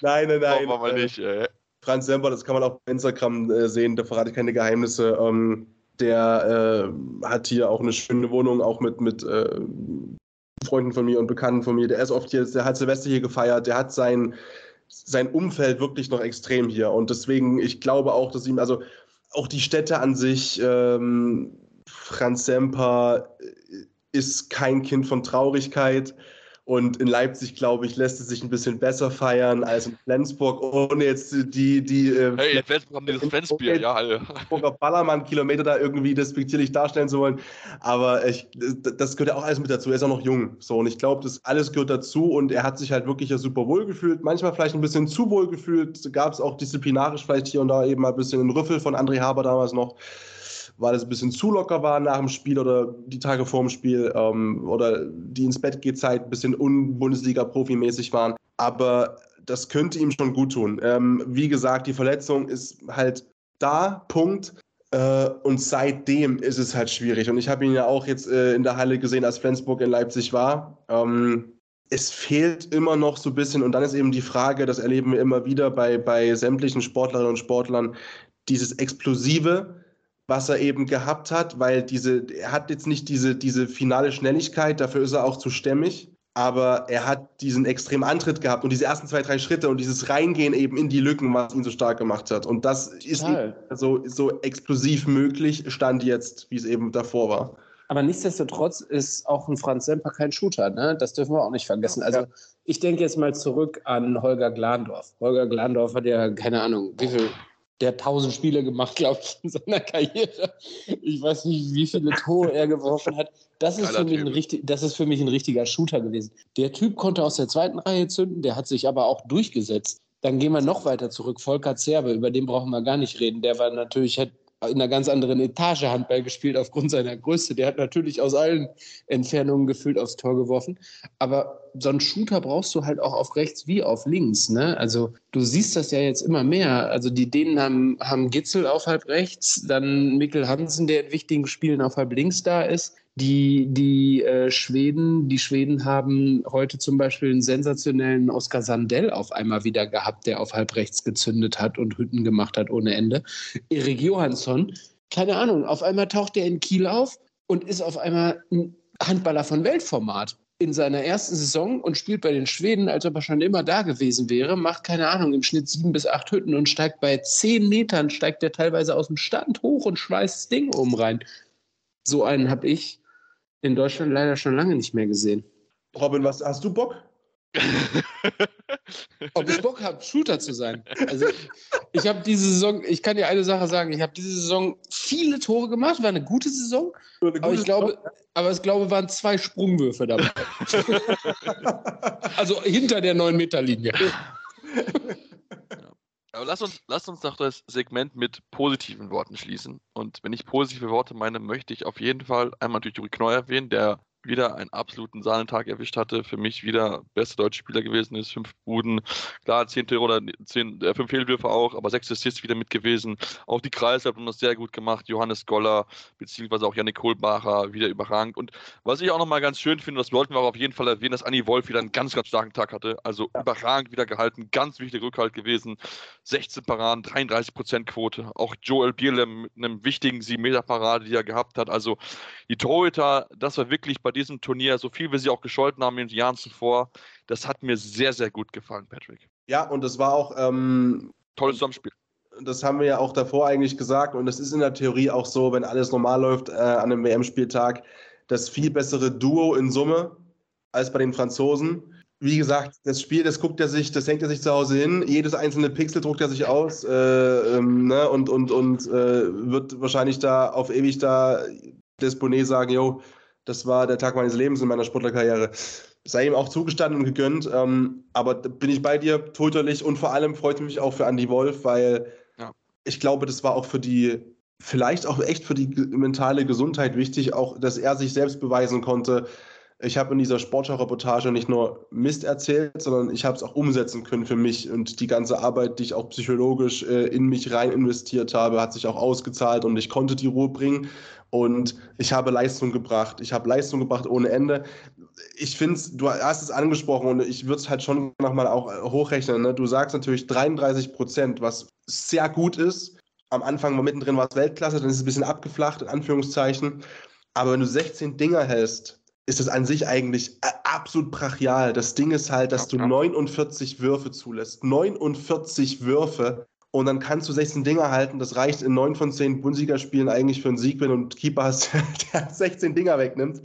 S2: nein, nein, nein.
S1: Hoffen wir mal nicht, ey.
S2: Franz Semper, das kann man auch auf Instagram äh, sehen, da verrate ich keine Geheimnisse. Ähm, der äh, hat hier auch eine schöne Wohnung, auch mit, mit äh, Freunden von mir und Bekannten von mir. Der ist oft hier, der hat Silvester hier gefeiert, der hat sein, sein Umfeld wirklich noch extrem hier. Und deswegen, ich glaube auch, dass ihm, also auch die Städte an sich, ähm, Franz Semper äh, ist kein Kind von Traurigkeit. Und in Leipzig, glaube ich, lässt es sich ein bisschen besser feiern als in Flensburg, ohne jetzt die. die äh,
S1: hey, in Flensburg haben die das Flensbier, ja, alle.
S2: Flensburger Ballermann-Kilometer da irgendwie despektierlich darstellen zu wollen. Aber ich, das gehört ja auch alles mit dazu. Er ist auch noch jung. So, und ich glaube, das alles gehört dazu. Und er hat sich halt wirklich ja super wohl gefühlt. Manchmal vielleicht ein bisschen zu wohl gefühlt. Gab es auch disziplinarisch vielleicht hier und da eben mal ein bisschen einen Rüffel von André Haber damals noch weil es ein bisschen zu locker war nach dem Spiel oder die Tage vor dem Spiel ähm, oder die ins Bett geht Zeit ein bisschen un-Bundesliga-Profi-mäßig waren. Aber das könnte ihm schon gut tun. Ähm, wie gesagt, die Verletzung ist halt da, Punkt. Äh, und seitdem ist es halt schwierig. Und ich habe ihn ja auch jetzt äh, in der Halle gesehen, als Flensburg in Leipzig war. Ähm, es fehlt immer noch so ein bisschen. Und dann ist eben die Frage, das erleben wir immer wieder bei, bei sämtlichen Sportlerinnen und Sportlern, dieses Explosive, was er eben gehabt hat, weil diese, er hat jetzt nicht diese, diese finale Schnelligkeit, dafür ist er auch zu stämmig, aber er hat diesen extremen Antritt gehabt und diese ersten zwei, drei Schritte und dieses Reingehen eben in die Lücken, was ihn so stark gemacht hat. Und das ist so, so explosiv möglich, stand jetzt, wie es eben davor war.
S3: Aber nichtsdestotrotz ist auch ein Franz Semper kein Shooter, ne? Das dürfen wir auch nicht vergessen. Also ja. ich denke jetzt mal zurück an Holger Glandorf. Holger Glandorf hat ja, keine Ahnung, wie viel der hat tausend Spiele gemacht, glaube ich, in seiner Karriere. Ich weiß nicht, wie viele Tore er geworfen hat. Das ist, für mich ein richtig, das ist für mich ein richtiger Shooter gewesen. Der Typ konnte aus der zweiten Reihe zünden, der hat sich aber auch durchgesetzt. Dann gehen wir noch weiter zurück. Volker Zerbe, über den brauchen wir gar nicht reden. Der war natürlich, hat in einer ganz anderen Etage Handball gespielt aufgrund seiner Größe. Der hat natürlich aus allen Entfernungen gefühlt aufs Tor geworfen. Aber so einen Shooter brauchst du halt auch auf rechts wie auf links. Ne? Also du siehst das ja jetzt immer mehr. Also die Dänen haben, haben Gitzel auf halb rechts, dann Mikkel Hansen, der in wichtigen Spielen auf halb links da ist. Die, die äh, Schweden, die Schweden haben heute zum Beispiel einen sensationellen Oskar Sandell auf einmal wieder gehabt, der auf halb rechts gezündet hat und Hütten gemacht hat ohne Ende. Erik Johansson, keine Ahnung, auf einmal taucht er in Kiel auf und ist auf einmal ein Handballer von Weltformat in seiner ersten Saison und spielt bei den Schweden, als ob er schon immer da gewesen wäre, macht keine Ahnung, im Schnitt sieben bis acht Hütten und steigt bei zehn Metern, steigt er teilweise aus dem Stand hoch und schweißt das Ding oben rein. So einen habe ich in Deutschland leider schon lange nicht mehr gesehen.
S2: Robin, was hast du Bock?
S3: Ob ich Bock habe, Shooter zu sein. Also ich habe diese Saison, ich kann dir eine Sache sagen, ich habe diese Saison viele Tore gemacht, war eine gute Saison, eine gute aber ich glaube, Saison. aber ich glaube, waren zwei Sprungwürfe dabei. also hinter der 9-Meter-Linie.
S1: Aber lass uns, lass uns doch das Segment mit positiven Worten schließen. Und wenn ich positive Worte meine, möchte ich auf jeden Fall einmal natürlich Juri Kneu erwähnen, der wieder einen absoluten Sahnentag erwischt hatte. Für mich wieder bester deutscher Spieler gewesen ist. Fünf Buden, klar, zehn Tore oder zehn, äh, fünf Fehlwürfe auch, aber sechs Assists wieder mit gewesen. Auch die Kreise haben das sehr gut gemacht. Johannes Goller, beziehungsweise auch Janik Kohlbacher, wieder überragend. Und was ich auch nochmal ganz schön finde, das wollten wir auch auf jeden Fall erwähnen, dass Anni Wolf wieder einen ganz, ganz starken Tag hatte. Also ja. überragend wieder gehalten, ganz wichtiger Rückhalt gewesen. 16 Paraden, 33 Prozent Quote. Auch Joel Bierlem mit einem wichtigen 7 Meter Parade, die er gehabt hat. Also die Torhüter, das war wirklich bei bei diesem Turnier, so viel wir sie auch gescholten haben in den Jahren zuvor, das hat mir sehr, sehr gut gefallen, Patrick.
S2: Ja, und das war auch. Ähm,
S1: Tolles Zusammenspiel.
S2: Das haben wir ja auch davor eigentlich gesagt. Und es ist in der Theorie auch so, wenn alles normal läuft äh, an einem WM-Spieltag, das viel bessere Duo in Summe als bei den Franzosen. Wie gesagt, das Spiel, das guckt er sich, das hängt er sich zu Hause hin. Jedes einzelne Pixel druckt er sich aus äh, ähm, ne, und, und, und äh, wird wahrscheinlich da auf ewig da Desponet sagen, jo, das war der Tag meines Lebens in meiner Sportlerkarriere. Sei ihm auch zugestanden und gegönnt. Ähm, aber bin ich bei dir, töterlich und vor allem freut mich auch für Andy Wolf, weil ja. ich glaube, das war auch für die, vielleicht auch echt für die mentale Gesundheit wichtig, auch, dass er sich selbst beweisen konnte. Ich habe in dieser Sportschau-Reportage nicht nur Mist erzählt, sondern ich habe es auch umsetzen können für mich und die ganze Arbeit, die ich auch psychologisch äh, in mich rein investiert habe, hat sich auch ausgezahlt und ich konnte die Ruhe bringen und ich habe Leistung gebracht. Ich habe Leistung gebracht ohne Ende. Ich finde du hast es angesprochen und ich würde es halt schon nochmal auch hochrechnen. Ne? Du sagst natürlich 33 Prozent, was sehr gut ist. Am Anfang war mittendrin war es Weltklasse, dann ist es ein bisschen abgeflacht, in Anführungszeichen. Aber wenn du 16 Dinger hältst, ist das an sich eigentlich äh, absolut brachial. Das Ding ist halt, dass du 49 Würfe zulässt. 49 Würfe. Und dann kannst du 16 Dinger halten. Das reicht in 9 von 10 Bundesligaspielen eigentlich für einen Sieg, wenn du einen Keeper hast, der 16 Dinger wegnimmt.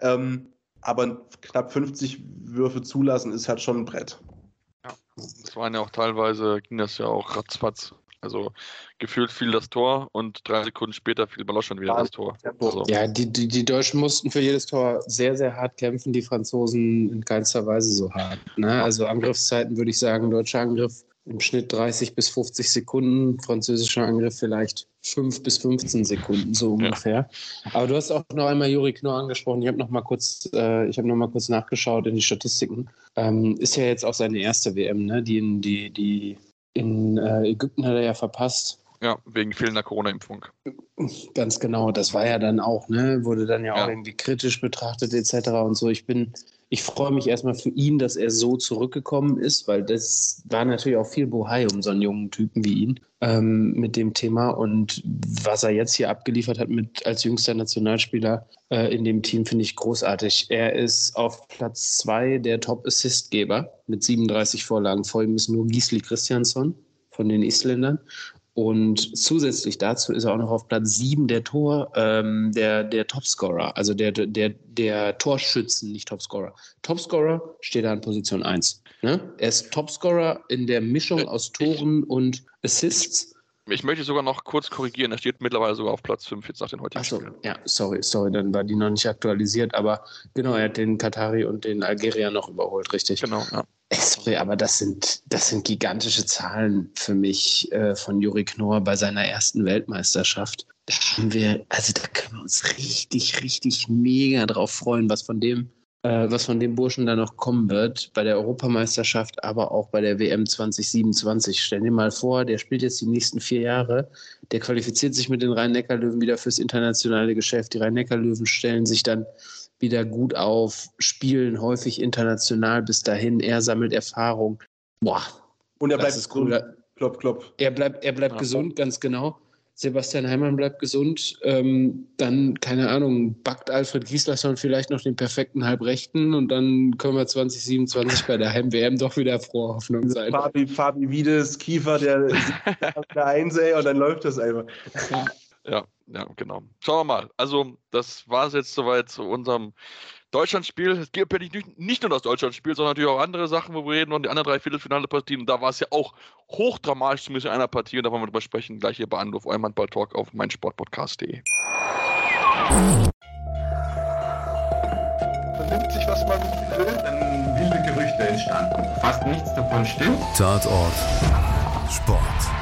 S2: Ähm, aber knapp 50 Würfe zulassen ist halt schon ein Brett.
S1: Ja, das waren ja auch teilweise, ging das ja auch ratzfatz. Also gefühlt fiel das Tor und drei Sekunden später fiel Baloch schon wieder das Tor.
S3: Also. Ja, die, die, die Deutschen mussten für jedes Tor sehr, sehr hart kämpfen, die Franzosen in keinster Weise so hart. Ne? Also Angriffszeiten würde ich sagen, deutscher Angriff im Schnitt 30 bis 50 Sekunden, französischer Angriff vielleicht 5 bis 15 Sekunden, so ungefähr. Ja. Aber du hast auch noch einmal Juri Knorr angesprochen. Ich habe noch mal kurz, äh, ich habe noch mal kurz nachgeschaut in die Statistiken. Ähm, ist ja jetzt auch seine erste WM, ne? Die, die, die in äh, Ägypten hat er ja verpasst.
S1: Ja, wegen fehlender Corona-Impfung.
S3: Ganz genau, das war ja dann auch, ne, wurde dann ja, ja. auch irgendwie kritisch betrachtet etc. und so. Ich bin, ich freue mich erstmal für ihn, dass er so zurückgekommen ist, weil das war natürlich auch viel Bohai um so einen jungen Typen wie ihn ähm, mit dem Thema. Und was er jetzt hier abgeliefert hat mit als jüngster Nationalspieler äh, in dem Team, finde ich großartig. Er ist auf Platz zwei der Top-Assist-Geber mit 37 Vorlagen. Vor ihm ist nur Gisli Christiansson von den Isländern. Und zusätzlich dazu ist er auch noch auf Platz 7 der Tor, ähm, der, der Topscorer, also der, der, der Torschützen, nicht Topscorer. Topscorer steht da in Position 1. Ne? Er ist Topscorer in der Mischung aus Toren und Assists.
S1: Ich möchte sogar noch kurz korrigieren, er steht mittlerweile sogar auf Platz 5 jetzt nach den heutigen Achso, Spielen.
S3: Ja, sorry, sorry, dann war die noch nicht aktualisiert, aber genau, er hat den Katari und den Algerier noch überholt, richtig?
S1: Genau, ja.
S3: Sorry, aber das sind, das sind gigantische Zahlen für mich äh, von Juri Knorr bei seiner ersten Weltmeisterschaft. Da haben wir, also da können wir uns richtig, richtig mega drauf freuen, was von dem, äh, was von dem Burschen da noch kommen wird bei der Europameisterschaft, aber auch bei der WM 2027. Stell dir mal vor, der spielt jetzt die nächsten vier Jahre, der qualifiziert sich mit den Rhein-Neckar-Löwen wieder fürs internationale Geschäft. Die Rhein-Neckar-Löwen stellen sich dann wieder gut auf, spielen häufig international bis dahin, er sammelt Erfahrung. Boah.
S2: Und er bleibt cool.
S3: Klopp, klopp. Er bleibt, er bleibt ja. gesund, ganz genau. Sebastian Heimann bleibt gesund. Ähm, dann, keine Ahnung, backt Alfred Gislason vielleicht noch den perfekten Halbrechten und dann können wir 2027 bei der Heim-WM doch wieder frohe Hoffnung sein.
S2: Fabi, Fabi Wiedes, Kiefer, der, der Einsee und dann läuft das einfach.
S1: Ja. Ja, ja, genau. Schauen wir mal. Also, das war es jetzt soweit zu unserem Deutschlandspiel. Es gibt ja nicht, nicht nur das Deutschlandspiel, sondern natürlich auch andere Sachen, wo wir reden und die anderen drei Viertelfinale-Partien. Und da war es ja auch hochdramatisch, zumindest in einer Partie. Und da wollen wir drüber sprechen. Gleich hier bei Anruf, eurem Handball-Talk auf meinsportpodcast.de.
S7: Vernimmt sich, was man will, dann wilde Gerüchte entstanden. Fast nichts davon stimmt.
S6: Tatort. Sport.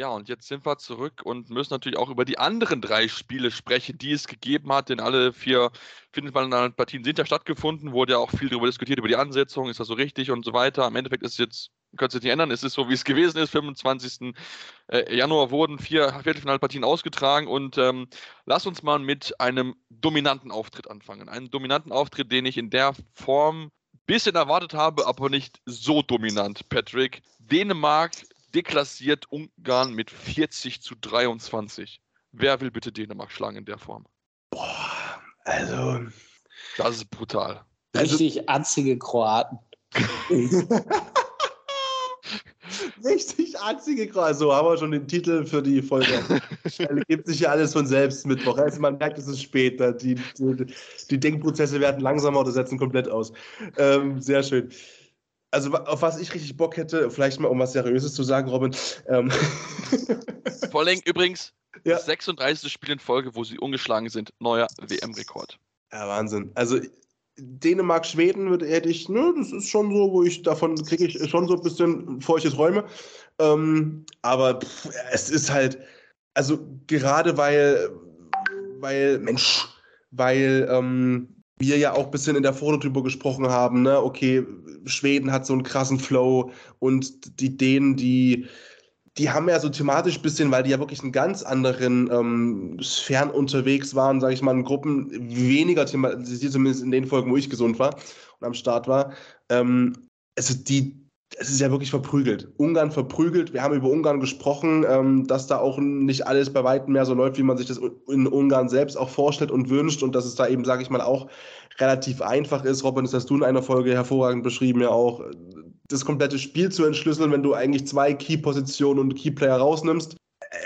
S1: Ja, und jetzt sind wir zurück und müssen natürlich auch über die anderen drei Spiele sprechen, die es gegeben hat, denn alle vier Viertelfinalpartien sind ja stattgefunden, wurde ja auch viel darüber diskutiert, über die Ansetzung, ist das so richtig und so weiter. Im Endeffekt ist es jetzt, könnt ihr nicht ändern, es ist so, wie es gewesen ist. 25. Äh, Januar wurden vier Viertelfinalpartien ausgetragen und ähm, lass uns mal mit einem dominanten Auftritt anfangen. Einen dominanten Auftritt, den ich in der Form bisschen erwartet habe, aber nicht so dominant, Patrick. Dänemark deklassiert Ungarn mit 40 zu 23. Wer will bitte Dänemark schlagen in der Form?
S2: Boah, also.
S1: Das ist brutal.
S3: Richtig also, atzige Kroaten.
S2: Richtig atzige Kroaten. So haben wir schon den Titel für die Folge. gibt sich ja alles von selbst Mittwoch. Also man merkt, es ist später. Die, die, die Denkprozesse werden langsamer oder setzen komplett aus. Ähm, sehr schön also auf was ich richtig Bock hätte, vielleicht mal um was Seriöses zu sagen, Robin. Ähm.
S1: Vor allem übrigens ja. das 36. Spiel in Folge, wo sie ungeschlagen sind, neuer WM-Rekord.
S2: Ja, Wahnsinn. Also Dänemark, Schweden würde hätte ich, ne, das ist schon so, wo ich davon kriege ich schon so ein bisschen feuchte Träume. Ähm, aber pff, es ist halt, also gerade weil, weil, Mensch, weil ähm, wir ja auch ein bisschen in der Foto drüber gesprochen haben, ne, okay, Schweden hat so einen krassen Flow und die Dänen, die, die haben ja so thematisch ein bisschen, weil die ja wirklich in ganz anderen ähm, Sphären unterwegs waren, sage ich mal, in Gruppen weniger thematisiert, zumindest in den Folgen, wo ich gesund war und am Start war. Ähm, also die, es ist ja wirklich verprügelt. Ungarn verprügelt. Wir haben über Ungarn gesprochen, ähm, dass da auch nicht alles bei weitem mehr so läuft, wie man sich das in Ungarn selbst auch vorstellt und wünscht und dass es da eben, sage ich mal, auch relativ einfach ist. Robin, das hast du in einer Folge hervorragend beschrieben, ja auch, das komplette Spiel zu entschlüsseln, wenn du eigentlich zwei Key-Positionen und Key-Player rausnimmst.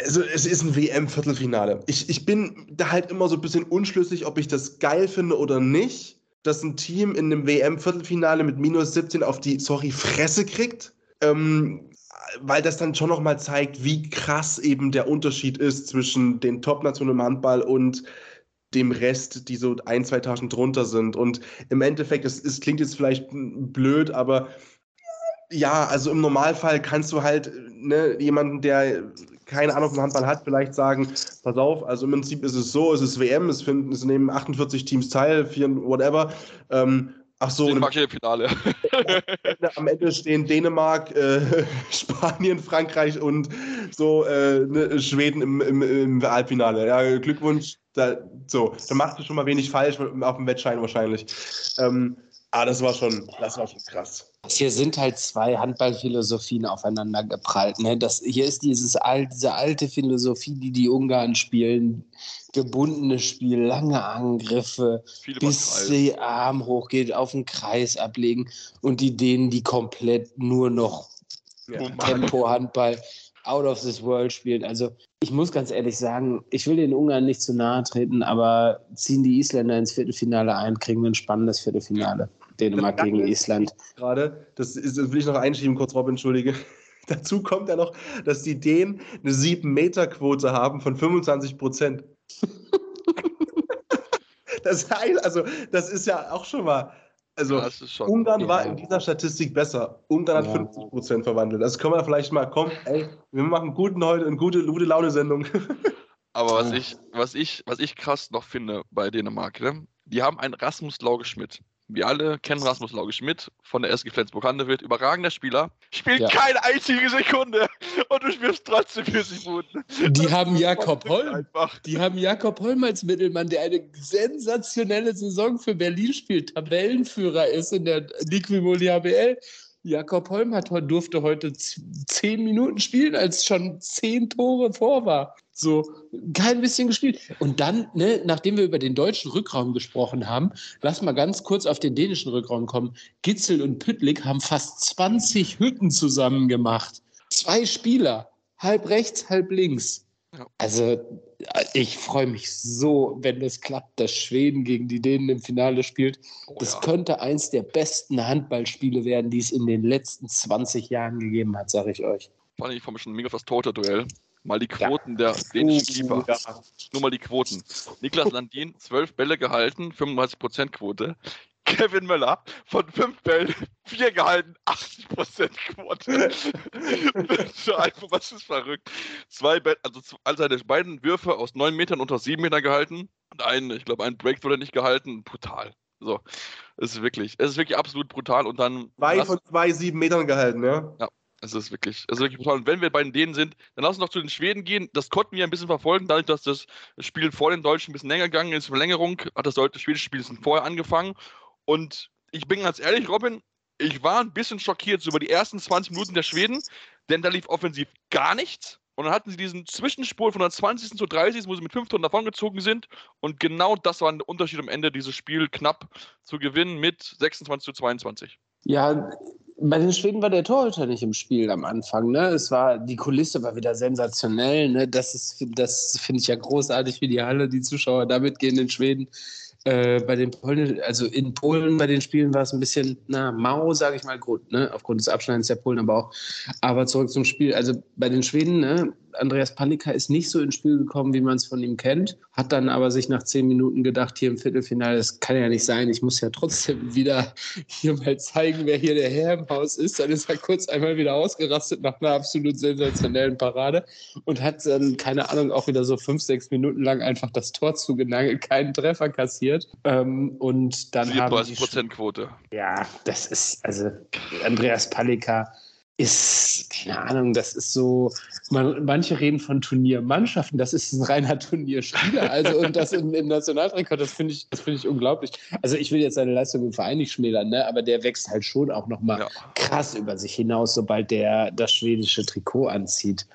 S2: Also es ist ein WM-Viertelfinale. Ich, ich bin da halt immer so ein bisschen unschlüssig, ob ich das geil finde oder nicht dass ein Team in einem WM-Viertelfinale mit minus 17 auf die, sorry, Fresse kriegt. Ähm, weil das dann schon nochmal zeigt, wie krass eben der Unterschied ist zwischen den Top-Nationen im Handball und dem Rest, die so ein, zwei Taschen drunter sind. Und im Endeffekt, es, es klingt jetzt vielleicht blöd, aber ja, also im Normalfall kannst du halt ne, jemanden, der keine Ahnung vom Handball hat, vielleicht sagen, pass auf, also im Prinzip ist es so, es ist WM, es, finden, es nehmen 48 Teams teil, vier, whatever. Ähm, ach so.
S1: Im Finale.
S2: am Ende stehen Dänemark, äh, Spanien, Frankreich und so äh, ne, Schweden im, im, im Halbfinale. Ja, Glückwunsch. Da, so, da machst du schon mal wenig falsch auf dem Wettschein wahrscheinlich. Ähm, ah, das war schon, das war schon krass.
S3: Hier sind halt zwei Handballphilosophien aufeinander geprallt. Ne? Das, hier ist dieses alt, diese alte Philosophie, die die Ungarn spielen. Gebundenes Spiel, lange Angriffe, Viele bis der Arm hochgeht, auf den Kreis ablegen. Und die denen, die komplett nur noch ja. Tempo-Handball out of this world spielen. Also ich muss ganz ehrlich sagen, ich will den Ungarn nicht zu nahe treten, aber ziehen die Isländer ins Viertelfinale ein, kriegen wir ein spannendes Viertelfinale. Dänemark gegen Island.
S2: Gerade, das, ist, das will ich noch einschieben, kurz, Rob, entschuldige. Dazu kommt ja noch, dass die Dänen eine 7-Meter-Quote haben von 25 Prozent. das heißt, also, das ist ja auch schon mal. Also, ja, Ungarn ja. war in dieser Statistik besser. Ungarn hat ja. 50 Prozent verwandelt. Das können wir vielleicht mal, komm, ey, wir machen guten heute eine gute, gute Laune-Sendung.
S1: Aber was ich, was, ich, was ich krass noch finde bei Dänemark, ne? die haben einen Rasmus Lauge Schmidt. Wir alle kennen Rasmus Lauge Schmidt von der SG Flensburg-Handewitt. Überragender Spieler. Spielt ja. keine einzige Sekunde und du spielst trotzdem 40 Minuten.
S3: Die haben Jakob Holm. Die haben Jakob Holm als Mittelmann, der eine sensationelle Saison für Berlin spielt. Tabellenführer ist in der Liquimoli HBL. Jakob Holm hat, durfte heute zehn Minuten spielen, als schon zehn Tore vor war. So, kein bisschen gespielt. Und dann, ne, nachdem wir über den deutschen Rückraum gesprochen haben, lass mal ganz kurz auf den dänischen Rückraum kommen. Gitzel und Püttlik haben fast 20 Hütten zusammen gemacht. Zwei Spieler, halb rechts, halb links. Also, ich freue mich so, wenn das klappt, dass Schweden gegen die Dänen im Finale spielt. Oh, das ja. könnte eins der besten Handballspiele werden, die es in den letzten 20 Jahren gegeben hat, sage ich euch.
S1: Fand ich mich schon mega auf das Torte-Duell. Mal die Quoten ja. der dänischen Keeper. Ja. Nur mal die Quoten. Niklas Landin, 12 Bälle gehalten, 35% Quote. Kevin Möller von 5 Bällen, 4 gehalten, 80% Quote. was ist verrückt. Zwei Bälle, also all seine beiden Würfe aus 9 Metern unter 7 Metern gehalten. Und einen, ich glaube, einen Break wurde nicht gehalten. Brutal. So. Es ist wirklich, es ist wirklich absolut brutal. Und dann.
S2: Zwei von zwei, sieben Metern gehalten, ja?
S1: Ja. Es ist wirklich, es ist wirklich brutal. Und wenn wir bei denen sind, dann lass uns noch zu den Schweden gehen. Das konnten wir ein bisschen verfolgen, dadurch, dass das Spiel vor den Deutschen ein bisschen länger gegangen ist. Verlängerung hat das deutsche schwedische Spiel vorher angefangen. Und ich bin ganz ehrlich, Robin, ich war ein bisschen schockiert über die ersten 20 Minuten der Schweden, denn da lief offensiv gar nichts. Und dann hatten sie diesen Zwischenspur von der 20. zur 30. wo sie mit 5 Tonnen davongezogen sind. Und genau das war der Unterschied am Ende, dieses Spiel knapp zu gewinnen mit 26 zu 22.
S3: Ja, bei den Schweden war der Torhüter nicht im Spiel am Anfang. Ne? Es war, die Kulisse war wieder sensationell. Ne? Das, das finde ich ja großartig, wie die Halle, die Zuschauer damit gehen in Schweden. Äh, bei den Polen, also in Polen bei den Spielen war es ein bisschen, na, mau, sage ich mal, gut, ne? aufgrund des Abschneidens der Polen, aber auch. Aber zurück zum Spiel. Also bei den Schweden, ne? Andreas Panika ist nicht so ins Spiel gekommen, wie man es von ihm kennt, hat dann aber sich nach zehn Minuten gedacht, hier im Viertelfinale, das kann ja nicht sein, ich muss ja trotzdem wieder hier mal zeigen, wer hier der Herr im Haus ist. Dann ist er kurz einmal wieder ausgerastet nach einer absolut sensationellen Parade und hat dann, keine Ahnung, auch wieder so fünf, sechs Minuten lang einfach das Tor zugenagelt, keinen Treffer kassiert. Ähm, und dann haben die
S1: 34%-Quote.
S3: ja, das ist, also Andreas Palika ist, keine Ahnung, das ist so, man, manche reden von Turniermannschaften, das ist ein reiner Turnierspieler. Also und das im, im Nationalrekord, das finde ich, das finde ich unglaublich. Also ich will jetzt seine Leistung im Verein nicht schmälern, ne? aber der wächst halt schon auch nochmal
S1: Ja.
S3: krass über sich hinaus, sobald der das schwedische Trikot anzieht.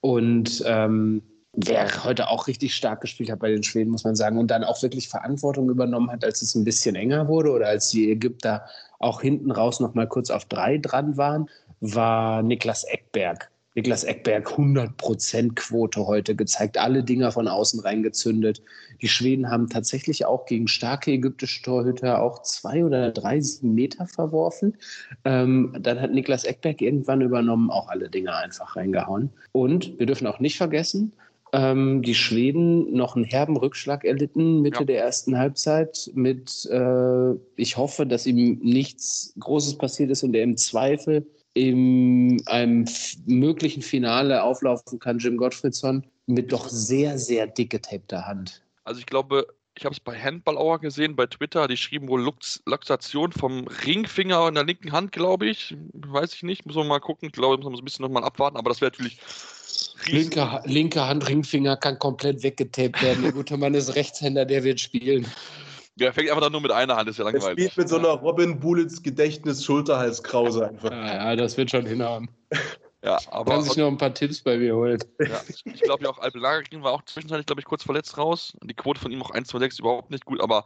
S3: Und ähm, wer heute auch richtig stark gespielt hat bei den Schweden, muss man sagen, und dann auch wirklich Verantwortung übernommen hat, als es ein bisschen enger wurde oder als die Ägypter auch hinten raus noch mal kurz auf drei dran waren, war Niklas Eckberg. Niklas Eckberg 100% Quote heute gezeigt, alle Dinger von außen reingezündet. Die Schweden haben tatsächlich auch gegen starke ägyptische Torhüter auch zwei oder drei sieben Meter verworfen. Ähm, dann hat Niklas Eckberg irgendwann übernommen, auch alle Dinger einfach reingehauen. Und wir dürfen auch nicht vergessen, ähm, die Schweden noch einen herben Rückschlag erlitten Mitte
S1: Ja.
S3: der ersten Halbzeit mit, äh, ich hoffe, dass ihm nichts Großes passiert ist und er im Zweifel in einem möglichen Finale auflaufen kann, Jim Gottfriedson, mit doch sehr, sehr dick getapter Hand.
S1: Also ich glaube, ich habe es bei Handballauer gesehen, bei Twitter, die schrieben wohl Lux Luxation vom Ringfinger in der linken Hand, glaube ich. Weiß ich nicht, muss man mal gucken. Ich glaube, muss man so ein bisschen nochmal abwarten, aber das wäre natürlich
S3: Linke, linke Hand, Ringfinger kann komplett weggetaped werden. Der gute Mann ist Rechtshänder, der wird spielen.
S1: Ja, fängt einfach dann nur mit einer Hand, ist ja
S2: Er
S1: langweilig.
S2: spielt mit so einer Robin Bulitz Gedächtnis-Schulterhalskrause einfach.
S3: Ja, ja, das wird schon hinhauen.
S1: Ja, aber
S3: Kann sich noch ein paar Tipps bei mir holen.
S1: ja, ich, ich glaube ja auch Alpe Lagergren war auch zwischenzeitlich, glaube ich, kurz verletzt raus. Die Quote von ihm auch 1,26 überhaupt nicht gut, aber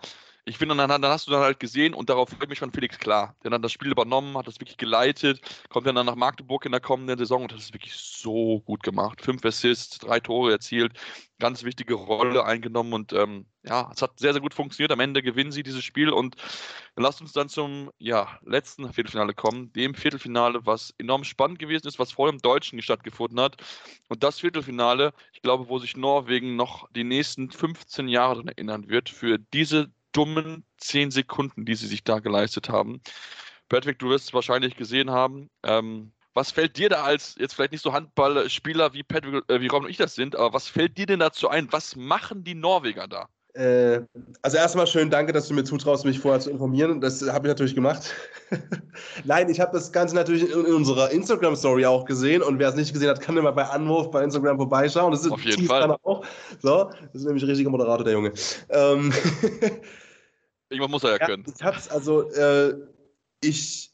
S1: ich finde, dann, dann hast du dann halt gesehen und darauf freut mich von Felix klar. Der dann das Spiel übernommen, hat das wirklich geleitet, kommt dann nach Magdeburg in der kommenden Saison und hat es wirklich so gut gemacht. Fünf Assists, drei Tore erzielt, ganz wichtige Rolle eingenommen und ähm, ja, es hat sehr, sehr gut funktioniert. Am Ende gewinnen sie dieses Spiel und lasst uns dann zum ja, letzten Viertelfinale kommen, dem Viertelfinale, was enorm spannend gewesen ist, was vor dem Deutschen stattgefunden hat. Und das Viertelfinale, ich glaube, wo sich Norwegen noch die nächsten 15 Jahre daran erinnern wird, für diese dummen 10 Sekunden, die sie sich da geleistet haben. Patrick, du wirst es wahrscheinlich gesehen haben. Ähm, was fällt dir da als, jetzt vielleicht nicht so Handballspieler wie Patrick, äh, wie Robin und ich das sind, aber was fällt dir denn dazu ein? Was machen die Norweger da?
S2: Äh, also erstmal schön, danke, dass du mir zutraust, mich vorher zu informieren. Das habe ich natürlich gemacht. Nein, ich habe das Ganze natürlich in, in unserer Instagram-Story auch gesehen und wer es nicht gesehen hat, kann immer bei Anwurf bei Instagram vorbeischauen. Das ist
S1: Auf jeden Fall.
S2: Auch. So, das ist nämlich ein richtiger Moderator, der Junge. Ähm,
S1: Irgendwas muss er ja
S2: ja,
S1: können.
S2: ich hab's also, äh, ich,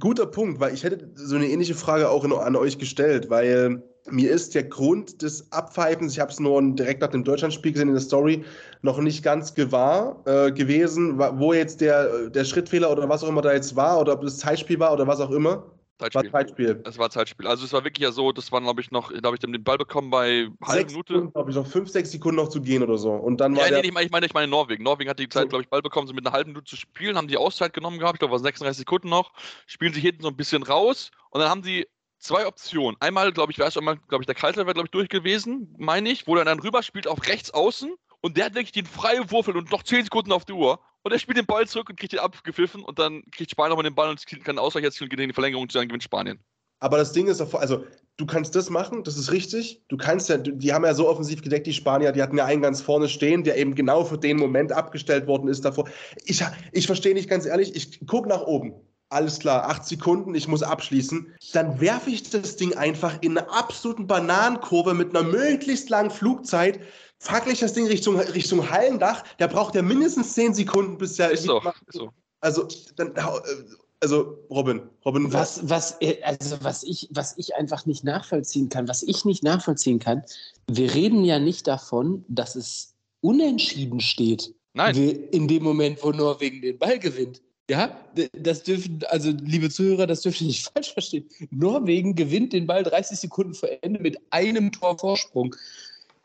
S2: guter Punkt, weil ich hätte so eine ähnliche Frage auch in, an euch gestellt, weil mir ist der Grund des Abpfeifens, ich habe es nur direkt nach dem Deutschlandspiel gesehen in der Story, noch nicht ganz gewahr äh, gewesen, wo jetzt der, der Schrittfehler oder was auch immer da jetzt war oder ob das Zeitspiel war oder was auch immer. War
S1: Zeitspiel.
S2: Zeitspiel.
S1: Es war Zeitspiel. Also es war wirklich ja so, das waren, glaube ich, noch, da habe ich dann den Ball bekommen bei
S2: Sechs
S1: Minute.
S2: Glaube ich, noch fünf, sechs Sekunden noch zu gehen oder so. Und dann war
S1: Ja, nee, ich meine, ich meine, ich meine Norwegen. Norwegen hat die Zeit, glaube ich, Ball bekommen, so mit einer halben Minute zu spielen, haben die Auszeit genommen gehabt, ich glaube, es waren 36 Sekunden noch, spielen sich hinten so ein bisschen raus und dann haben sie zwei Optionen. Einmal, glaube ich, es einmal, glaube ich, der Kalter wäre, glaube ich, durch gewesen, meine ich, wo er dann rüber spielt auf rechts außen und der hat wirklich den freien Wurfel und noch 10 Sekunden auf die Uhr. Und er spielt den Ball zurück und kriegt den abgepfiffen und dann kriegt Spanien nochmal den Ball und kann einen Ausgleich und geht in die Verlängerung und dann gewinnt Spanien.
S2: Aber das Ding ist also du kannst das machen, das ist richtig. Du kannst ja, die haben ja so offensiv gedeckt, die Spanier, die hatten ja einen ganz vorne stehen, der eben genau für den Moment abgestellt worden ist davor. Ich, ich verstehe nicht ganz ehrlich, ich gucke nach oben. Alles klar, acht Sekunden, ich muss abschließen. Dann werfe ich das Ding einfach in einer absoluten Bananenkurve mit einer möglichst langen Flugzeit. Fackel ich das Ding Richtung, Richtung Hallendach, der braucht ja mindestens zehn Sekunden, bis der.
S1: Ist doch, ist so.
S2: Also, dann, äh, also Robin, Robin,
S3: Was, was, äh, also was ich, was ich einfach nicht nachvollziehen kann, was ich nicht nachvollziehen kann, wir reden ja nicht davon, dass es unentschieden steht.
S1: Nein.
S3: In dem Moment, wo Norwegen den Ball gewinnt. Ja, das dürfen, also liebe Zuhörer, das dürft ihr nicht falsch verstehen. Norwegen gewinnt den Ball 30 Sekunden vor Ende mit einem Tor Vorsprung.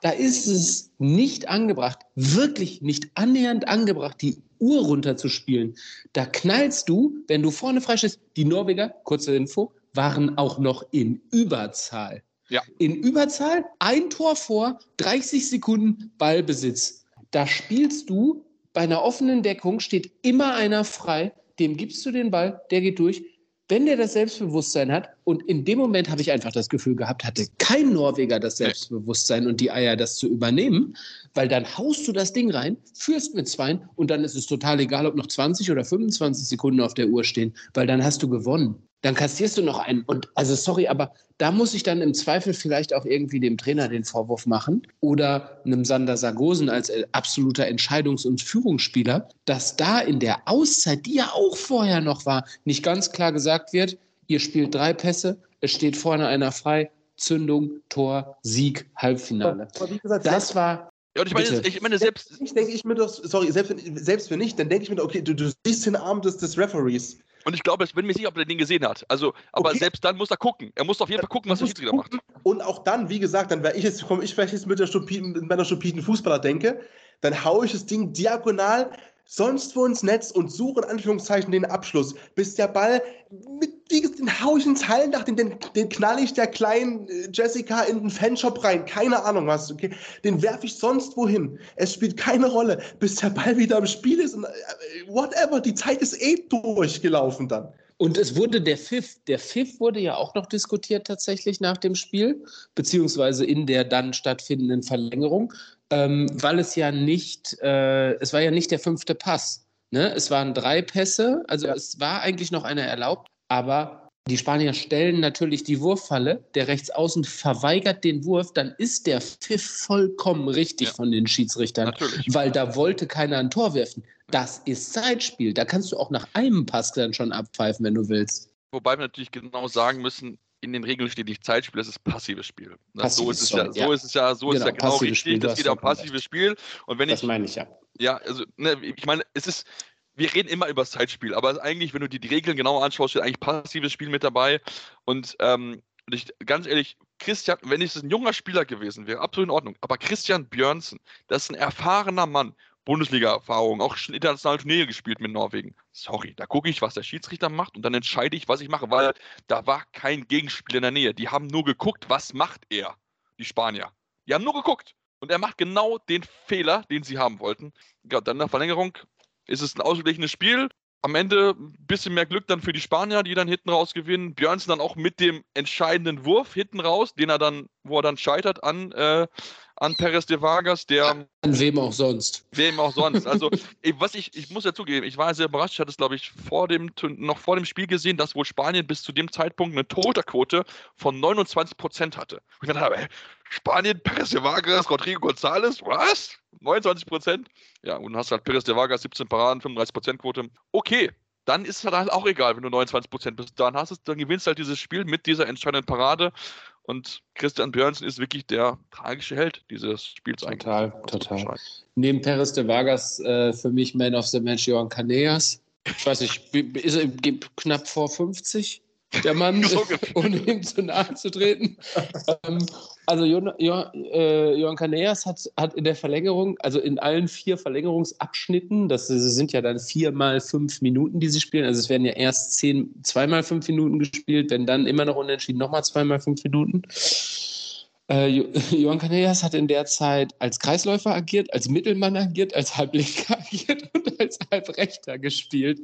S3: Da ist es nicht angebracht, wirklich nicht annähernd angebracht, die Uhr runterzuspielen. Da knallst du, wenn du vorne freischießt. Die Norweger, kurze Info, waren auch noch in Überzahl.
S1: Ja.
S3: In Überzahl, ein Tor vor, 30 Sekunden Ballbesitz. Da spielst du bei einer offenen Deckung, steht immer einer frei, dem gibst du den Ball, der geht durch. Wenn der das Selbstbewusstsein hat, und in dem Moment habe ich einfach das Gefühl gehabt, hatte kein Norweger das Selbstbewusstsein und die Eier, das zu übernehmen, weil dann haust du das Ding rein, führst mit zwei und dann ist es total egal, ob noch 20 oder 25 Sekunden auf der Uhr stehen, weil dann hast du gewonnen. Dann kassierst du noch einen. Und also sorry, aber da muss ich dann im Zweifel vielleicht auch irgendwie dem Trainer den Vorwurf machen oder einem Sander Sargosen als äh, absoluter Entscheidungs- und Führungsspieler, dass da in der Auszeit, die ja auch vorher noch war, nicht ganz klar gesagt wird, ihr spielt drei Pässe, es steht vorne einer frei, Zündung, Tor, Sieg, Halbfinale. Das war
S1: Ja, und ich meine,
S3: Bitte.
S1: ich meine selbst,
S2: Ich denke ich mir doch, sorry, selbst wenn, selbst wenn nicht, dann denke ich mir, doch, okay, du, du siehst den Arm des, des Referees.
S1: und ich glaube, ich bin mir sicher, ob er den gesehen hat. Also, aber
S2: Okay.
S1: selbst dann muss er gucken. Er muss auf jeden Fall gucken, was der Schiedsrichter macht.
S2: Und auch dann, wie gesagt, dann wäre ich jetzt, komme ich vielleicht jetzt mit, der stupiden, mit meiner stupiden Fußballer denke, dann haue ich das Ding diagonal sonst wo ins Netz und suche in Anführungszeichen den Abschluss, bis der Ball mit, den haue ich ins Hallendach, den, den, den knall ich der kleinen äh, Jessica in den Fanshop rein, keine Ahnung was, okay, den werfe ich sonst wohin. Es spielt keine Rolle, bis der Ball wieder im Spiel ist und äh, whatever, die Zeit ist eh durchgelaufen dann.
S3: Und es wurde der Pfiff, der Pfiff wurde ja auch noch diskutiert tatsächlich nach dem Spiel, beziehungsweise in der dann stattfindenden Verlängerung, ähm, weil es ja nicht, äh, es war ja nicht der fünfte Pass. Ne? Es waren drei Pässe, also es war eigentlich noch einer erlaubt, aber die Spanier stellen natürlich die Wurffalle, der Rechtsaußen verweigert den Wurf, dann ist der Pfiff vollkommen richtig
S1: Ja.
S3: von den Schiedsrichtern
S1: Natürlich.
S3: weil da wollte keiner ein Tor werfen. Das ist Zeitspiel. Da kannst du auch nach einem Pass dann schon abpfeifen, wenn du willst.
S1: Wobei wir natürlich genau sagen müssen, in den Regeln steht nicht Zeitspiel, das ist passives Spiel. Das, so,
S3: Passives,
S1: ist es ja, so
S3: ja.
S1: ist es ja, so ist es ja
S3: Genau,
S1: genau
S3: passives Spiel,
S1: richtig.
S3: du
S1: Das geht um
S3: vollkommen
S1: passives Spiel. Und wenn ich,
S3: meine ich ja.
S1: ja, also, ne, ich meine, es ist, wir reden immer über das Zeitspiel, aber eigentlich, wenn du dir die Regeln genau anschaust, steht eigentlich passives Spiel mit dabei. Und ähm, ich, ganz ehrlich, Christian, wenn es ein junger Spieler gewesen wäre, absolut in Ordnung. Aber Christian Björnsen, das ist ein erfahrener Mann, Bundesliga-Erfahrung, auch schon internationale Turniere gespielt mit Norwegen. Sorry, da gucke ich, was der Schiedsrichter macht und dann entscheide ich, was ich mache, weil da war kein Gegenspieler in der Nähe. Die haben nur geguckt, was macht er, die Spanier. Die haben nur geguckt. Und er macht genau den Fehler, den sie haben wollten. Ja, dann nach Verlängerung ist es ein ausgeglichenes Spiel. Am Ende ein bisschen mehr Glück dann für die Spanier, die dann hinten raus gewinnen. Björnsen dann auch mit dem entscheidenden Wurf hinten raus, den er dann, wo er dann scheitert an, äh, an Perez de Vargas, der
S3: An wem auch sonst.
S1: Wem auch sonst. Also, was ich, ich muss ja zugeben, ich war sehr überrascht. Ich hatte es, glaube ich, vor dem, noch vor dem Spiel gesehen, dass wohl Spanien bis zu dem Zeitpunkt eine Torhüterquote von 29 Prozent hatte. Und ich dachte, Spanien, Perez de Vargas, Rodrigo González, was? 29 Prozent? Ja, und dann hast du halt Perez de Vargas, 17 Paraden, 35 Prozent Quote. Okay. Dann ist es halt auch egal, wenn du 29 Prozent bist. Dann hast du, dann gewinnst du halt dieses Spiel mit dieser entscheidenden Parade. Und Christian Björnsen ist wirklich der tragische Held dieses Spiels eigentlich.
S3: Total, total. Neben Perez de Vargas äh, für mich Man of the Match Johan Caneas. Ich weiß nicht, ist er knapp vor 50? Der Mann,
S1: So
S3: ohne ihm zu nahe zu treten. ähm, also Johann, Johann, äh, Caneas hat, hat in der Verlängerung, also in allen vier Verlängerungsabschnitten, das sind ja dann vier mal fünf Minuten, die sie spielen. Also es werden ja erst zehn, zweimal fünf Minuten gespielt, wenn dann immer noch unentschieden, nochmal zweimal fünf Minuten. Äh, Jo- Johann Caneas hat in der Zeit als Kreisläufer agiert, als Mittelmann agiert, als Halblinker agiert und als Halbrechter gespielt.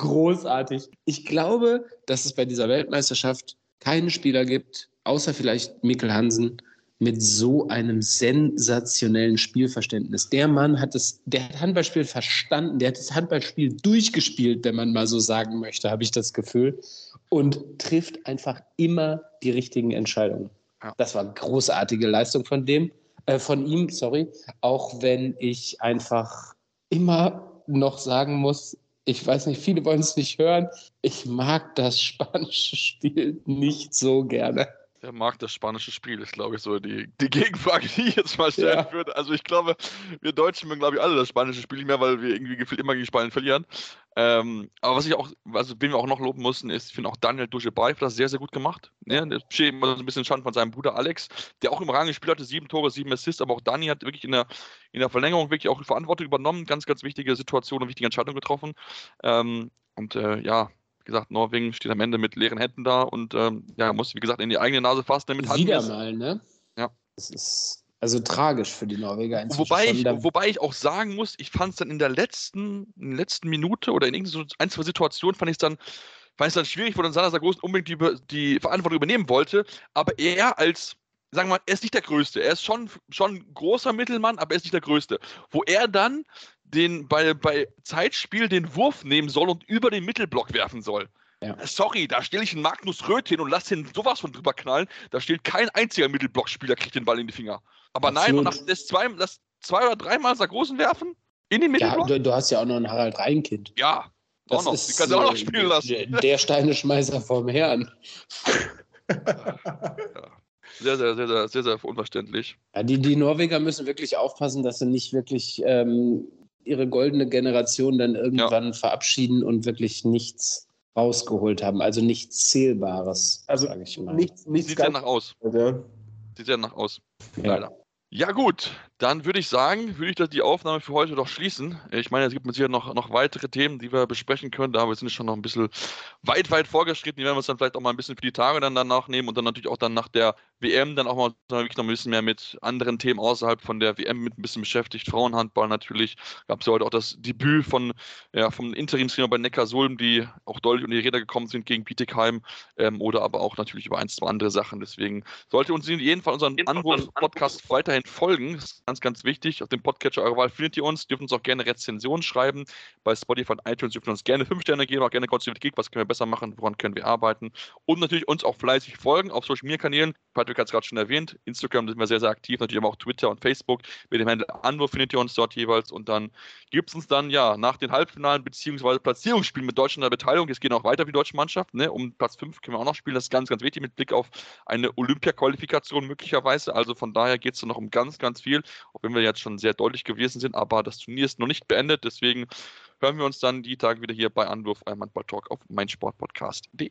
S3: Großartig. Ich glaube, dass es bei dieser Weltmeisterschaft keinen Spieler gibt, außer vielleicht Mikkel Hansen, mit so einem sensationellen Spielverständnis. Der Mann hat das, der hat Handballspiel verstanden, der hat das Handballspiel durchgespielt, wenn man mal so sagen möchte, habe ich das Gefühl, und trifft einfach immer die richtigen Entscheidungen. Das war eine großartige Leistung von dem, äh, von ihm, sorry. Auch wenn ich einfach immer noch sagen muss, ich weiß nicht, viele wollen es nicht hören. Ich mag das spanische Spiel nicht so gerne.
S1: Wer mag das spanische Spiel, ist, glaube ich, so die, die Gegenfrage, die ich jetzt mal stellen
S3: Ja.
S1: würde. Also ich glaube, wir Deutschen mögen, glaube ich, alle das spanische Spiel nicht mehr, weil wir irgendwie gefühlt immer gegen Spanien verlieren. Ähm, aber was ich auch, also wen wir auch noch loben mussten, ist, ich finde auch Daniel Duschebay hat das sehr, sehr gut gemacht. Ja, der steht immer so ein bisschen Schaden von seinem Bruder Alex, der auch im Rang gespielt hatte, sieben Tore, sieben Assists, aber auch Dani hat wirklich in der, in der Verlängerung wirklich auch Verantwortung übernommen, ganz, ganz wichtige Situation und wichtige Entscheidungen getroffen. Ähm, und äh, ja, Wie gesagt, Norwegen steht am Ende mit leeren Händen da und ähm, ja, muss, wie gesagt, in die eigene Nase fassen, damit
S3: Wieder mal, ne?
S1: Ja.
S3: Das ist also tragisch für die Norweger.
S1: Wobei ich, wobei ich auch sagen muss, ich fand es dann in der letzten, in der letzten Minute oder in irgendeiner so ein, zwei Situationen fand ich es dann, fand ich's dann schwierig, wo dann Sander Sargosen unbedingt die, die Verantwortung übernehmen wollte. Aber er als, sagen wir mal, er ist nicht der Größte. Er ist schon, schon ein großer Mittelmann, aber er ist nicht der Größte. Wo er dann den, bei, bei Zeitspiel den Wurf nehmen soll und über den Mittelblock werfen soll.
S3: Ja.
S1: Sorry, da stelle ich einen Magnus Röth hin und lasse ihn sowas von drüber knallen. Da steht kein einziger Mittelblockspieler, kriegt den Ball in die Finger. Aber nein, und
S3: Absolut.
S1: nach, lässt zwei, lässt zwei oder dreimal Sargosen werfen in den
S3: ja,
S1: Mittelblock?
S3: du, du hast ja auch noch einen Harald Reinkind.
S1: Ja, auch
S3: Das
S1: noch.
S3: ist,
S1: Die kannst du auch noch spielen lassen.
S3: Der, Steineschmeißer vom Herrn.
S1: Sehr, sehr, sehr, sehr, sehr, sehr unverständlich.
S3: Ja, die, die Norweger müssen wirklich aufpassen, dass sie nicht wirklich ähm, ihre goldene Generation dann irgendwann verabschieden und wirklich nichts rausgeholt haben. Also nichts Zählbares,
S2: Also
S3: sage ich mal.
S2: Nichts, nichts
S1: Sieht ja
S2: ganz.
S1: nach aus.
S2: Ja.
S1: Sieht ja nach aus.
S3: ja.
S1: Leider. Ja gut, dann würde ich sagen, würde ich das die Aufnahme für heute doch schließen. Ich meine, es gibt mit Sicherheit noch, noch weitere Themen, die wir besprechen können, aber wir sind schon noch ein bisschen weit, weit vorgeschritten. Die werden wir uns dann vielleicht auch mal ein bisschen für die Tage dann danach nehmen und dann natürlich auch dann nach der WM dann auch mal wirklich noch ein bisschen mehr mit anderen Themen außerhalb von der WM mit ein bisschen beschäftigt. Frauenhandball natürlich. Gab es ja heute auch das Debüt von, ja, vom Interimstrainer bei Neckarsulm, die auch deutlich unter die Räder gekommen sind gegen Bietigheim ähm, oder aber auch natürlich über ein, zwei andere Sachen. Deswegen sollte uns in jedem Fall unseren Anwurf-Podcast weiterhin folgen. Das ist ganz, ganz wichtig. Auf dem Podcatcher eurer Wahl findet ihr uns. Dürft uns auch gerne Rezensionen schreiben. Bei Spotify und iTunes dürft ihr uns gerne 5 Sterne geben, auch gerne kurz Geek, was können wir besser machen, woran können wir arbeiten. Und natürlich uns auch fleißig folgen auf Social Media Kanälen. Patrick hat es gerade schon erwähnt. Instagram sind wir sehr, sehr aktiv, natürlich aber auch Twitter und Facebook. Mit dem Handel Anwurf findet ihr uns dort jeweils. Und dann gibt es uns dann ja nach den Halbfinalen bzw. Platzierungsspielen mit Deutschland der Beteiligung. Es geht auch weiter für die deutsche Mannschaft. Ne? Um Platz 5 können wir auch noch spielen. Das ist ganz, ganz wichtig mit Blick auf eine Olympia-Qualifikation möglicherweise. Also von daher geht es noch um ganz, ganz viel, auch wenn wir jetzt schon sehr deutlich gewesen sind. Aber das Turnier ist noch nicht beendet. Deswegen hören wir uns dann die Tage wieder hier bei Anwurf, einem Handball-Talk auf meinsportpodcast.de.